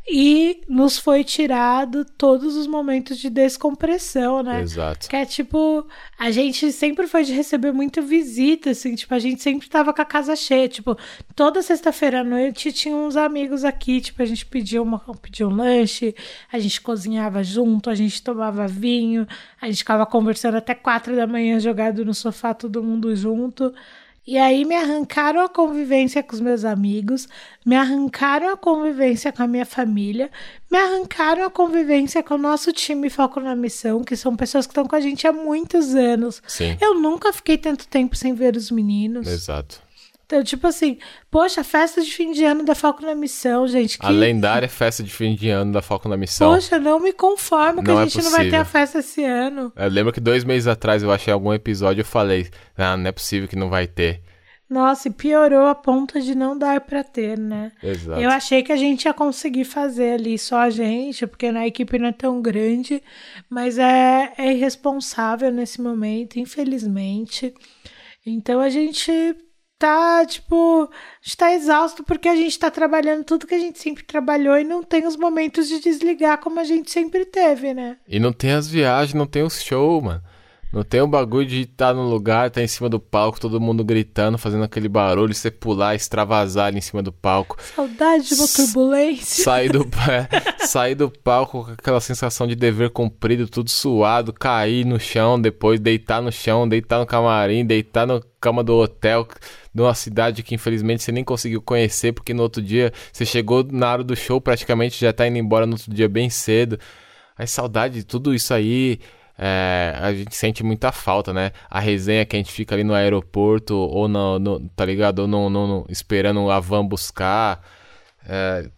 e nos foi tirado todos os momentos de descompressão, né? Exato. Que é tipo, a gente sempre foi de receber muita visita, assim, tipo, a gente sempre tava com a casa cheia, tipo, toda sexta-feira à noite tinha uns amigos aqui, tipo, a gente pedia, uma, pedia um lanche, a gente cozinhava junto, a gente tomava vinho, a gente ficava conversando até quatro da manhã jogado no sofá, todo mundo junto. E aí me arrancaram a convivência com os meus amigos, me arrancaram a convivência com a minha família, me arrancaram a convivência com o nosso time Foco na Missão, que são pessoas que estão com a gente há muitos anos. Sim. Eu nunca fiquei tanto tempo sem ver os meninos. Exato. Então, tipo assim, poxa, festa de fim de ano da Foco na Missão, gente. Que... A lendária festa de fim de ano da Foco na Missão. Poxa, não me conformo que Não a é gente não vai ter a festa esse ano. Eu lembro que dois meses atrás eu achei algum episódio e eu falei, ah, não é possível que não vai ter. Nossa, e piorou a ponto de não dar pra ter, né? Exato. Eu achei que a gente ia conseguir fazer ali só a gente, porque na equipe não é tão grande, mas é, é irresponsável nesse momento, infelizmente. Então a gente tá, tipo, a gente tá exausto porque a gente tá trabalhando tudo que a gente sempre trabalhou e não tem os momentos de desligar como a gente sempre teve, né? E não tem as viagens, não tem os shows, mano. Não tem o bagulho de estar no lugar, estar em cima do palco, todo mundo gritando, fazendo aquele barulho, você pular, extravasar ali em cima do palco. Saudade de uma turbulência. Sair do, é, sair do palco com aquela sensação de dever cumprido, tudo suado, cair no chão, depois deitar no chão, deitar no camarim, deitar na cama do hotel de uma cidade que infelizmente você nem conseguiu conhecer, porque no outro dia você chegou na hora do show, praticamente já tá indo embora no outro dia bem cedo. Aí saudade de tudo isso aí. É, a gente sente muita falta, né? A resenha que a gente fica ali no aeroporto ou no, no- tá ligado? Ou no, no- no- esperando a van buscar. É,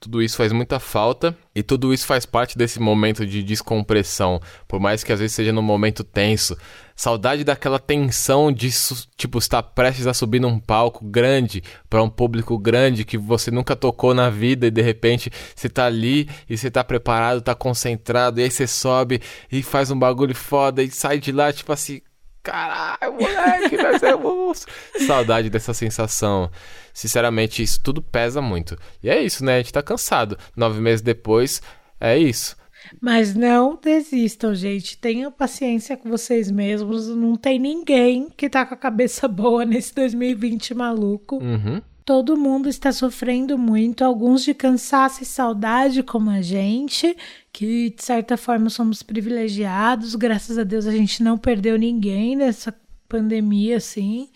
Tudo isso faz muita falta e tudo isso faz parte desse momento de descompressão. Por mais que às vezes seja num momento tenso. Saudade daquela tensão de, tipo, estar prestes a subir num palco grande para um público grande que você nunca tocou na vida e de repente você tá ali e você tá preparado, tá concentrado, e aí você sobe e faz um bagulho foda e sai de lá, tipo assim. Caralho, moleque, nós é monstro. Saudade dessa sensação. Sinceramente, isso tudo pesa muito. E é isso, né? A gente tá cansado. Nove meses depois, é isso. Mas não desistam, gente. Tenham paciência com vocês mesmos. Não tem ninguém que tá com a cabeça boa nesse 2020 maluco. Uhum. Todo mundo está sofrendo muito, alguns de cansaço e saudade, como a gente, que de certa forma somos privilegiados. Graças a Deus a gente não perdeu ninguém nessa pandemia, assim.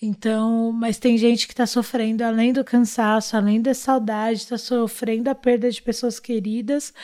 Então, mas tem gente que está sofrendo além do cansaço, além da saudade, está sofrendo a perda de pessoas queridas.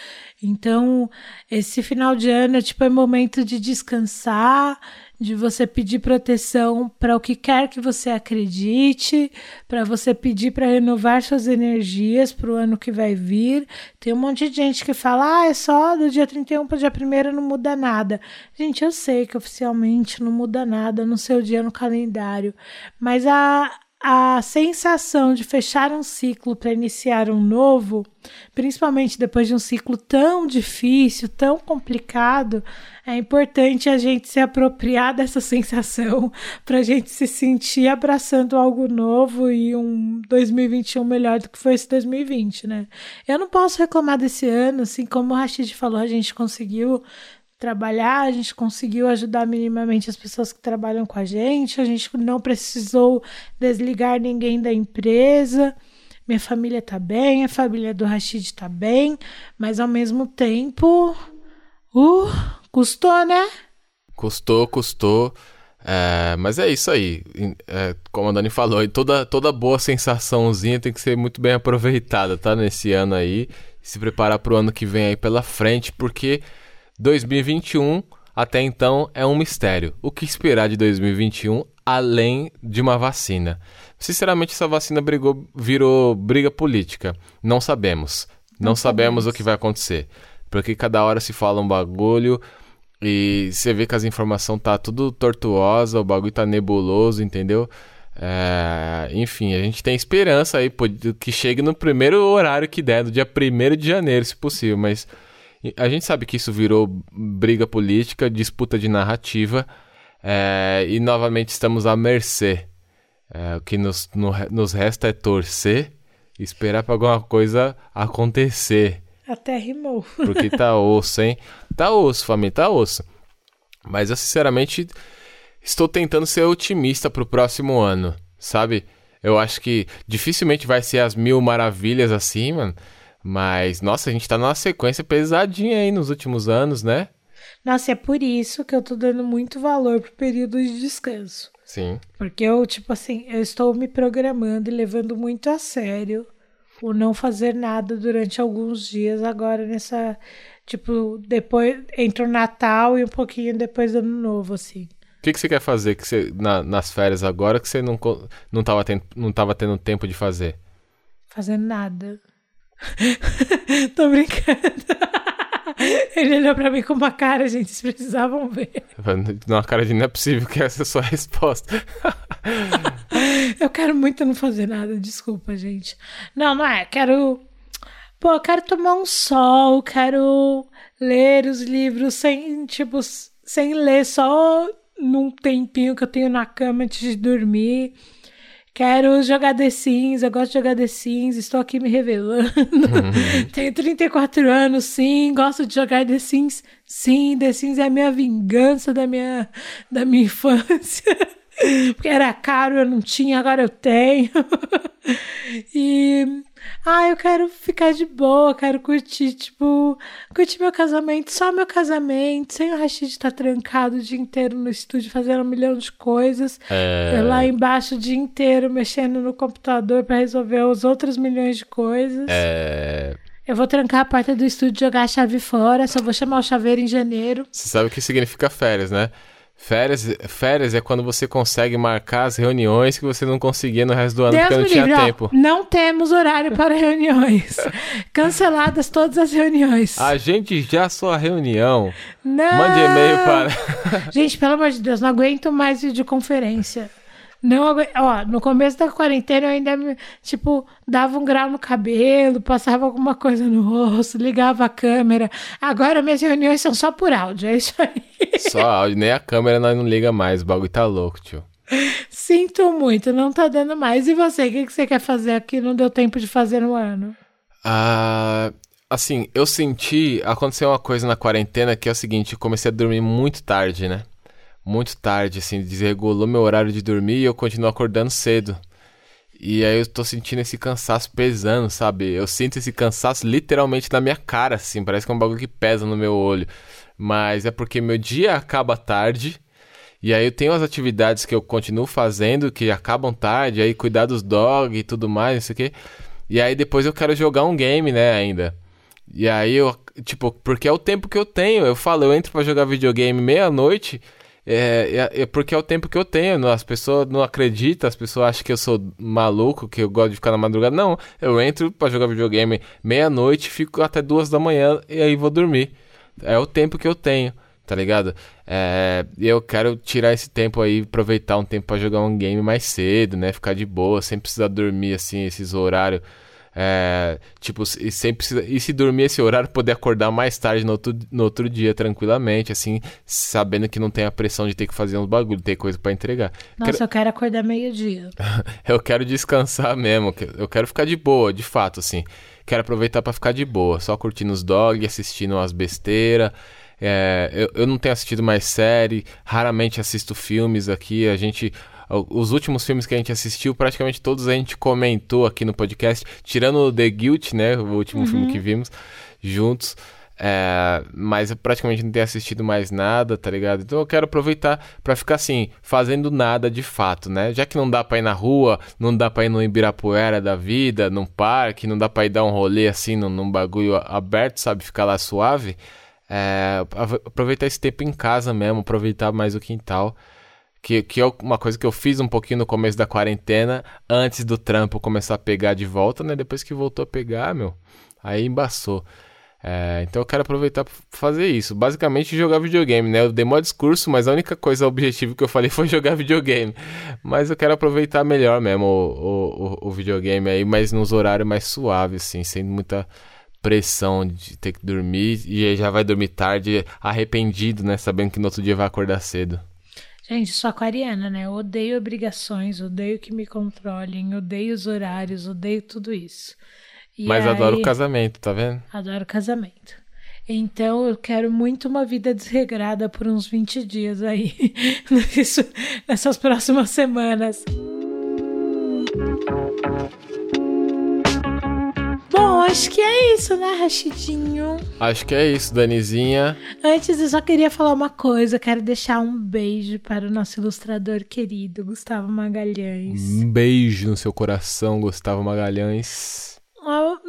Então, esse final de ano, tipo, é momento de descansar, de você pedir proteção para o que quer que você acredite, para você pedir para renovar suas energias para o ano que vai vir. Tem um monte de gente que fala: ah, é só do dia 31 para o dia 1 não muda nada. Gente, eu sei que oficialmente não muda nada no seu dia no calendário, mas a, a sensação de fechar um ciclo para iniciar um novo, principalmente depois de um ciclo tão difícil, tão complicado, é importante a gente se apropriar dessa sensação para a gente se sentir abraçando algo novo e um 2021 melhor do que foi esse 2020, né? Eu não posso reclamar desse ano, assim como o Rashid falou, a gente conseguiu trabalhar, a gente conseguiu ajudar minimamente as pessoas que trabalham com a gente, a gente não precisou desligar ninguém da empresa. Minha família tá bem, a família do Rashid tá bem, mas ao mesmo tempo, uh, custou, né? Custou, custou. É, mas é isso aí. É, como a Dani falou, toda, toda boa sensaçãozinha tem que ser muito bem aproveitada, tá? Nesse ano aí. Se preparar pro ano que vem aí pela frente, porque 2021 até então é um mistério. O que esperar de 2021 além de uma vacina? Sinceramente, essa vacina brigou, virou briga política. Não sabemos. Não, Não sabemos o sabemos. que vai acontecer. Porque cada hora se fala um bagulho. E você vê que as informações tá tudo tortuosa, o bagulho tá nebuloso, entendeu? É, enfim, a gente tem esperança aí que chegue no primeiro horário que der, no dia 1 de janeiro, se possível, mas a gente sabe que isso virou briga política, disputa de narrativa, é, e novamente estamos à mercê. É, o que nos, no- nos resta é torcer esperar para alguma coisa acontecer. Até rimou. Porque tá osso, hein? Tá osso, família, tá osso. Mas eu, sinceramente, estou tentando ser otimista pro próximo ano, sabe? Eu acho que dificilmente vai ser as mil maravilhas assim, mano. Mas, nossa, a gente tá numa sequência pesadinha aí nos últimos anos, né? Nossa, é por isso que eu tô dando muito valor pro período de descanso. Sim. Porque eu, tipo assim, eu estou me programando e levando muito a sério o não fazer nada durante alguns dias agora nessa, tipo, depois entre o Natal e um pouquinho depois do Ano Novo, assim. O que, que você quer fazer que você, na- nas férias agora que você não, não, tava ten- não tava tendo tempo de fazer? Fazendo nada. Tô brincando. Ele olhou pra mim com uma cara, gente, vocês precisavam ver. Na cara de não é possível que essa é a sua resposta. Eu quero muito não fazer nada, desculpa, gente. Não, não é. Quero. Pô, eu quero tomar um sol, quero ler os livros sem, tipo, sem ler, só num tempinho que eu tenho na cama antes de dormir. Quero jogar The Sims, eu gosto de jogar The Sims, estou aqui me revelando. Tenho 34 anos, sim, gosto de jogar The Sims. Sim, The Sims é a minha vingança da minha, da minha infância. Porque era caro, eu não tinha, agora eu tenho. e. Ah, eu quero ficar de boa, quero curtir, tipo, curtir meu casamento, só meu casamento, sem o Rashid estar trancado o dia inteiro no estúdio fazendo um milhão de coisas. É... Lá embaixo o dia inteiro mexendo no computador para resolver os outros milhões de coisas. É... Eu vou trancar a porta do estúdio, jogar a chave fora, só vou chamar o chaveiro em janeiro. Você sabe o que significa férias, né? Férias, férias é quando você consegue marcar as reuniões que você não conseguia no resto do ano Deus porque não tinha livre, ó, tempo. não temos horário para reuniões. Canceladas todas as reuniões. A gente já sua reunião. não. Mande e-mail para. Gente, pelo amor de Deus, não aguento mais videoconferência. Não. Ó, no começo da quarentena eu ainda, me, tipo, dava um grau no cabelo, passava alguma coisa no rosto, ligava a câmera. Agora minhas reuniões são só por áudio, é isso aí. Só áudio, nem a câmera nós não liga mais. O bagulho tá louco, tio. Sinto muito, não tá dando mais. E você, o que, que você quer fazer aqui? Não deu tempo de fazer no ano. Ah, assim, eu senti. Aconteceu uma coisa na quarentena que é o seguinte: eu comecei a dormir muito tarde, né? Muito tarde, assim, desregulou meu horário de dormir e eu continuo acordando cedo. E aí eu tô sentindo esse cansaço pesando, sabe? Eu sinto esse cansaço literalmente na minha cara, assim, parece que é um bagulho que pesa no meu olho. Mas é porque meu dia acaba tarde. E aí eu tenho as atividades que eu continuo fazendo, que acabam tarde, aí cuidar dos dog e tudo mais, não sei o quê. E aí depois eu quero jogar um game, né, ainda. E aí eu, tipo, porque é o tempo que eu tenho. Eu falo, eu entro pra jogar videogame meia-noite, é, é, é porque é o tempo que eu tenho. As pessoas não acreditam, as pessoas acham que eu sou maluco, que eu gosto de ficar na madrugada. Não, eu entro pra jogar videogame meia-noite, fico até duas da manhã e aí vou dormir. É o tempo que eu tenho, tá ligado? É, eu quero tirar esse tempo aí, aproveitar um tempo pra jogar um game mais cedo, né? Ficar de boa, sem precisar dormir assim, esses horários. É, tipo, e, sem precisar, e se dormir esse horário, poder acordar mais tarde no outro, no outro dia, tranquilamente, assim, sabendo que não tem a pressão de ter que fazer uns bagulho, ter coisa pra entregar. Nossa, Quero- eu quero acordar meio-dia. eu quero descansar mesmo. Eu quero ficar de boa, de fato, assim. Quero aproveitar pra ficar de boa, só curtindo os dog, assistindo umas besteiras. É, eu, eu não tenho assistido mais série, raramente assisto filmes aqui. A gente. Os últimos filmes que a gente assistiu, praticamente todos a gente comentou aqui no podcast, tirando o The Guilt, né? O último filme que vimos juntos. É, mas eu praticamente não tenho assistido mais nada, tá ligado? Então eu quero aproveitar pra ficar assim, fazendo nada de fato, né? Já que não dá pra ir na rua, não dá pra ir no Ibirapuera da vida, num parque, não dá pra ir dar um rolê assim num, num bagulho aberto, sabe? Ficar lá suave. É, ap- aproveitar esse tempo em casa mesmo, aproveitar mais o quintal. Que, que é uma coisa que eu fiz um pouquinho no começo da quarentena, antes do trampo começar a pegar de volta, né? Depois que voltou a pegar, meu, aí embaçou. É, então eu quero aproveitar pra fazer isso. Basicamente jogar videogame, né? Eu dei mó discurso, mas a única coisa objetivo que eu falei foi jogar videogame. Mas eu quero aproveitar melhor mesmo o, o, o- videogame aí, mas nos horários mais suaves, assim, sem muita pressão de ter que dormir. E já vai dormir tarde, arrependido, né? Sabendo que no outro dia vai acordar cedo. Gente, sou aquariana, né? Eu odeio obrigações, odeio que me controlem, odeio os horários, odeio tudo isso. E mas adoro aí- o casamento, tá vendo? Adoro casamento. Então eu quero muito uma vida desregrada por uns 20 dias aí. Nessas próximas semanas. Bom, acho que é isso, né, Rachidinho? Acho que é isso, Danizinha. Antes eu só queria falar uma coisa. Quero deixar um beijo para o nosso ilustrador querido, Gustavo Magalhães. Um beijo no seu coração, Gustavo Magalhães.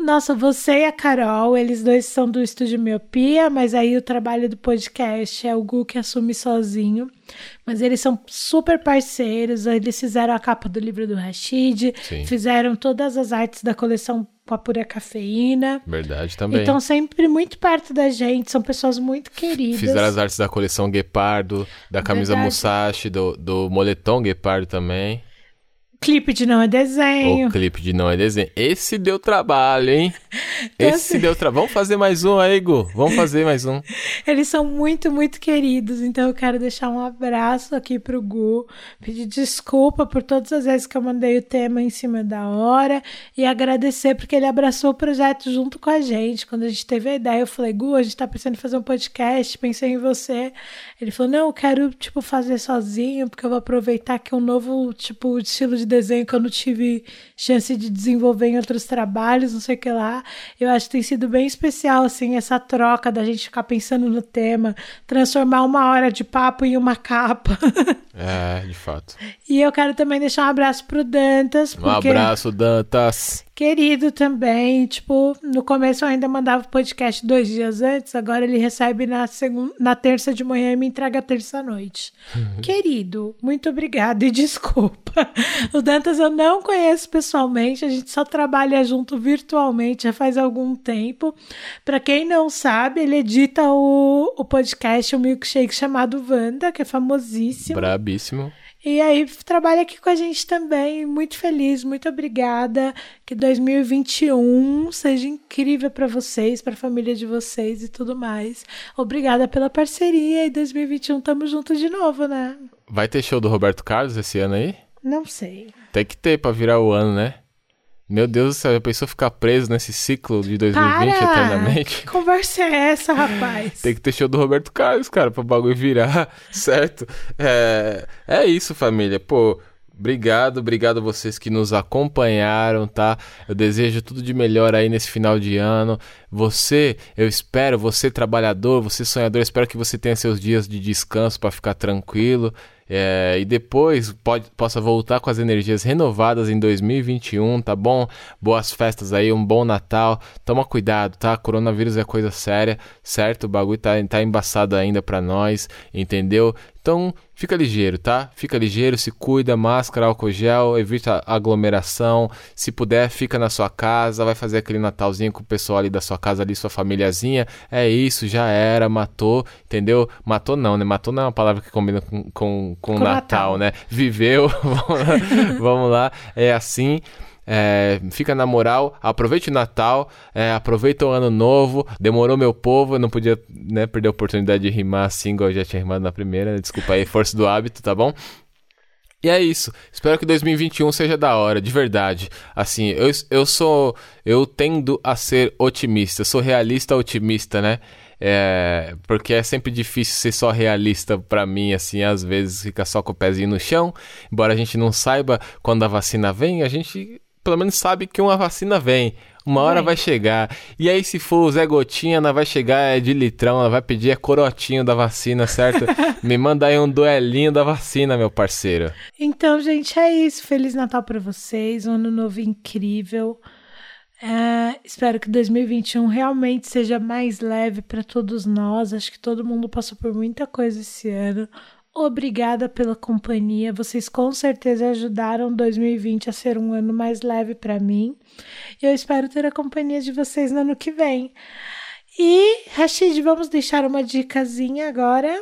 Nossa, você e a Carol, eles dois são do Estúdio Miopia, mas aí o trabalho do podcast é o Gu que assume sozinho. Mas eles são super parceiros, eles fizeram a capa do livro do Rashid, Sim. fizeram todas as artes da coleção a pura cafeína. Verdade também. Então, sempre muito perto da gente, são pessoas muito queridas. Fizeram as artes da coleção Guepardo, da camisa Verdade. Musashi, do, do moletom Guepardo também. Clipe de não é desenho. O clipe de Não é Desenho. Esse deu trabalho, hein? Então, Esse assim- deu trabalho. Vamos fazer mais um aí, Gu. Vamos fazer mais um. Eles são muito, muito queridos, então eu quero deixar um abraço aqui pro Gu, pedir desculpa por todas as vezes que eu mandei o tema em cima da hora e agradecer porque ele abraçou o projeto junto com a gente. Quando a gente teve a ideia, eu falei, Gu, a gente tá pensando em fazer um podcast, pensei em você. Ele falou, não, eu quero, tipo, fazer sozinho, porque eu vou aproveitar que é um novo, tipo, estilo de desenho que eu não tive chance de desenvolver em outros trabalhos, não sei o que lá. Eu acho que tem sido bem especial, assim, essa troca da gente ficar pensando no tema, transformar uma hora de papo em uma capa. É, de fato. e eu quero também deixar um abraço pro Dantas, Um porque abraço, Dantas. Querido também, tipo, no começo eu ainda mandava o podcast dois dias antes, agora ele recebe na, segunda, na terça de manhã e me entrega terça à noite. Querido, muito obrigado e desculpa. O Dantas eu não conheço pessoalmente, a gente só trabalha junto virtualmente já faz algum tempo. Para quem não sabe, ele edita o, o podcast, o milkshake chamado Wanda, que é famosíssimo. Brabíssimo. E aí trabalha aqui com a gente também. Muito feliz, muito obrigada. Que 2021 seja incrível para vocês, para a família de vocês e tudo mais. Obrigada pela parceria e 2021 tamo junto de novo, né? Vai ter show do Roberto Carlos esse ano aí? Não sei. Tem que ter pra virar o ano, né? Meu Deus do céu, já pensou ficar preso nesse ciclo de 2020 Para! eternamente? Que conversa é essa, rapaz? Tem que ter show do Roberto Carlos, cara, pra o bagulho virar, certo? É, é isso, família. Pô, obrigado, obrigado a vocês que nos acompanharam, tá? Eu desejo tudo de melhor aí nesse final de ano. Você, eu espero, você trabalhador, você sonhador, espero que você tenha seus dias de descanso pra ficar tranquilo. É, e depois pode, possa voltar com as energias renovadas em 2021, tá bom? Boas festas aí, um bom Natal. Toma cuidado, tá? Coronavírus é coisa séria, certo? O bagulho tá, tá embaçado ainda pra nós, entendeu? Então fica ligeiro, tá? Fica ligeiro, se cuida, máscara, álcool gel, evita aglomeração. Se puder, fica na sua casa, vai fazer aquele Natalzinho com o pessoal ali da sua casa, ali, sua famíliazinha. É isso, já era, matou, entendeu? Matou não, né? Matou não é uma palavra que combina com, com, com, Com Natal, Natal. né? Viveu, vamos lá, é assim. É, fica na moral, aproveite o Natal, é, aproveita o Ano Novo. Demorou meu povo, eu não podia né, perder a oportunidade de rimar assim, igual eu já tinha rimado na primeira. Desculpa aí, força do hábito, tá bom? E é isso. Espero que 2021 seja da hora, de verdade. Assim, eu, eu sou. Eu tendo a ser otimista. Sou realista otimista, né? É, porque é sempre difícil ser só realista pra mim, assim, às vezes fica só com o pezinho no chão. Embora a gente não saiba quando a vacina vem, a gente pelo menos sabe que uma vacina vem. Uma hora vai chegar. E aí, se for o Zé Gotinha, ela vai chegar é de litrão, ela vai pedir é corotinho da vacina, certo? Me manda aí um duelinho da vacina, meu parceiro. Então, gente, é isso. Feliz Natal para vocês, um ano novo incrível. É, espero que 2021 realmente seja mais leve para todos nós. Acho que todo mundo passou por muita coisa esse ano. Obrigada pela companhia. Vocês com certeza ajudaram 2020 a ser um ano mais leve para mim. E eu espero ter a companhia de vocês no ano que vem. E, Rashid, vamos deixar uma dicasinha agora.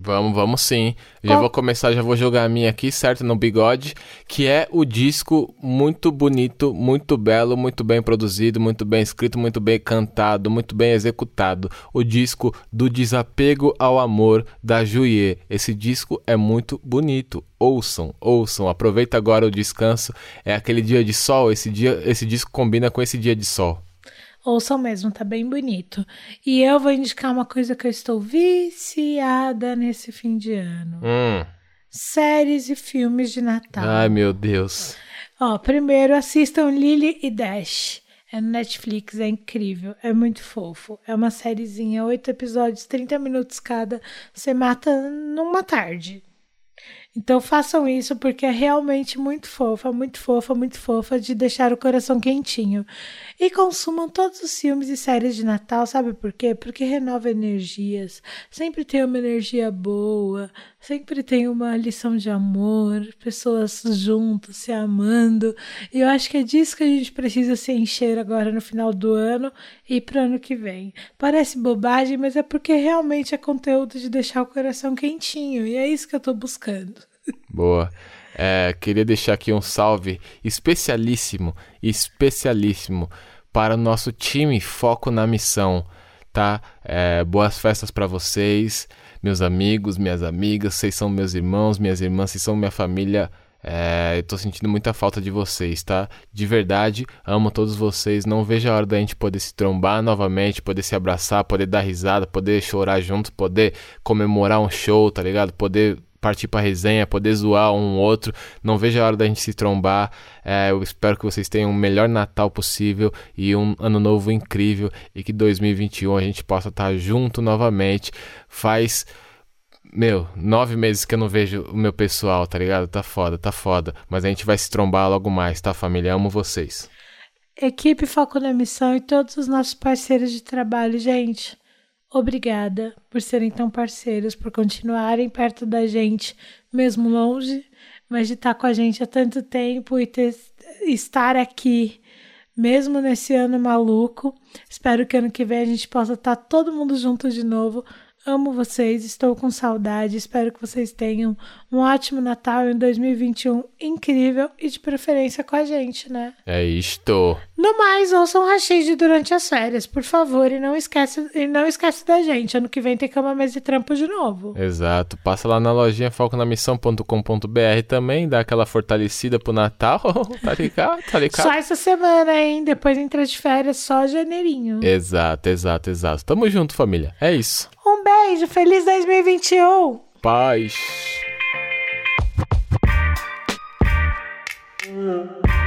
Vamos, vamos sim. Já Qual- vou começar, já vou jogar a minha aqui, certo? No bigode, que é o disco muito bonito, muito belo, muito bem produzido, muito bem escrito, muito bem cantado, muito bem executado. O disco do Desapego ao Amor da Juiê. Esse disco é muito bonito. Ouçam, ouçam. Aproveita agora o descanso. É aquele dia de sol. Esse dia, esse disco combina com esse dia de sol. Ouçam mesmo, tá bem bonito. E eu vou indicar uma coisa que eu estou viciada nesse fim de ano: Hum. séries e filmes de Natal. Ai, meu Deus. Ó, primeiro assistam Lily e Dash. É no Netflix, é incrível, é muito fofo. É uma sériezinha, oito episódios, 30 minutos cada. Você mata numa tarde. Então façam isso porque é realmente muito fofa, muito fofa, muito fofa de deixar o coração quentinho. E consumam todos os filmes e séries de Natal, sabe por quê? Porque renova energias. Sempre tem uma energia boa, sempre tem uma lição de amor, pessoas juntos, se amando. E eu acho que é disso que a gente precisa se encher agora no final do ano e pro ano que vem. Parece bobagem, mas é porque realmente é conteúdo de deixar o coração quentinho. E é isso que eu tô buscando. Boa. É, queria deixar aqui um salve especialíssimo, especialíssimo para o nosso time Foco na Missão, tá? É, boas festas para vocês, meus amigos, minhas amigas, vocês são meus irmãos, minhas irmãs, vocês são minha família. É, eu tô sentindo muita falta de vocês, tá? De verdade, amo todos vocês. Não vejo a hora da gente poder se trombar novamente, poder se abraçar, poder dar risada, poder chorar junto, poder comemorar um show, tá ligado? Poder partir pra resenha, poder zoar um outro. Não vejo a hora da gente se trombar. É, eu espero que vocês tenham o melhor Natal possível e um ano novo incrível e que 2021 a gente possa estar junto novamente. Faz. Meu, nove meses que eu não vejo o meu pessoal, tá ligado? Tá foda, tá foda. Mas a gente vai se trombar logo mais, tá, família? Amo vocês. Equipe Foco na Missão e todos os nossos parceiros de trabalho, gente. Obrigada por serem tão parceiros, por continuarem perto da gente, mesmo longe, mas de estar com a gente há tanto tempo e ter, estar aqui, mesmo nesse ano maluco. Espero que ano que vem a gente possa estar todo mundo junto de novo. Amo vocês, estou com saudade. Espero que vocês tenham um ótimo Natal em 2021 incrível e de preferência com a gente, né? É isto. No mais, ouçam Rashid durante as férias, por favor, e não esquece, e não esquece da gente. Ano que vem tem cama, mesa e trampo de novo. Exato. Passa lá na lojinha falconamissão.com.br também, dá aquela fortalecida pro Natal. tá ligado? Tá ligado? Só essa semana, hein? Depois entra de férias só janeirinho. Exato, exato, exato. Tamo junto, família. É isso. Um beijo, feliz 2021. Paz. Hum.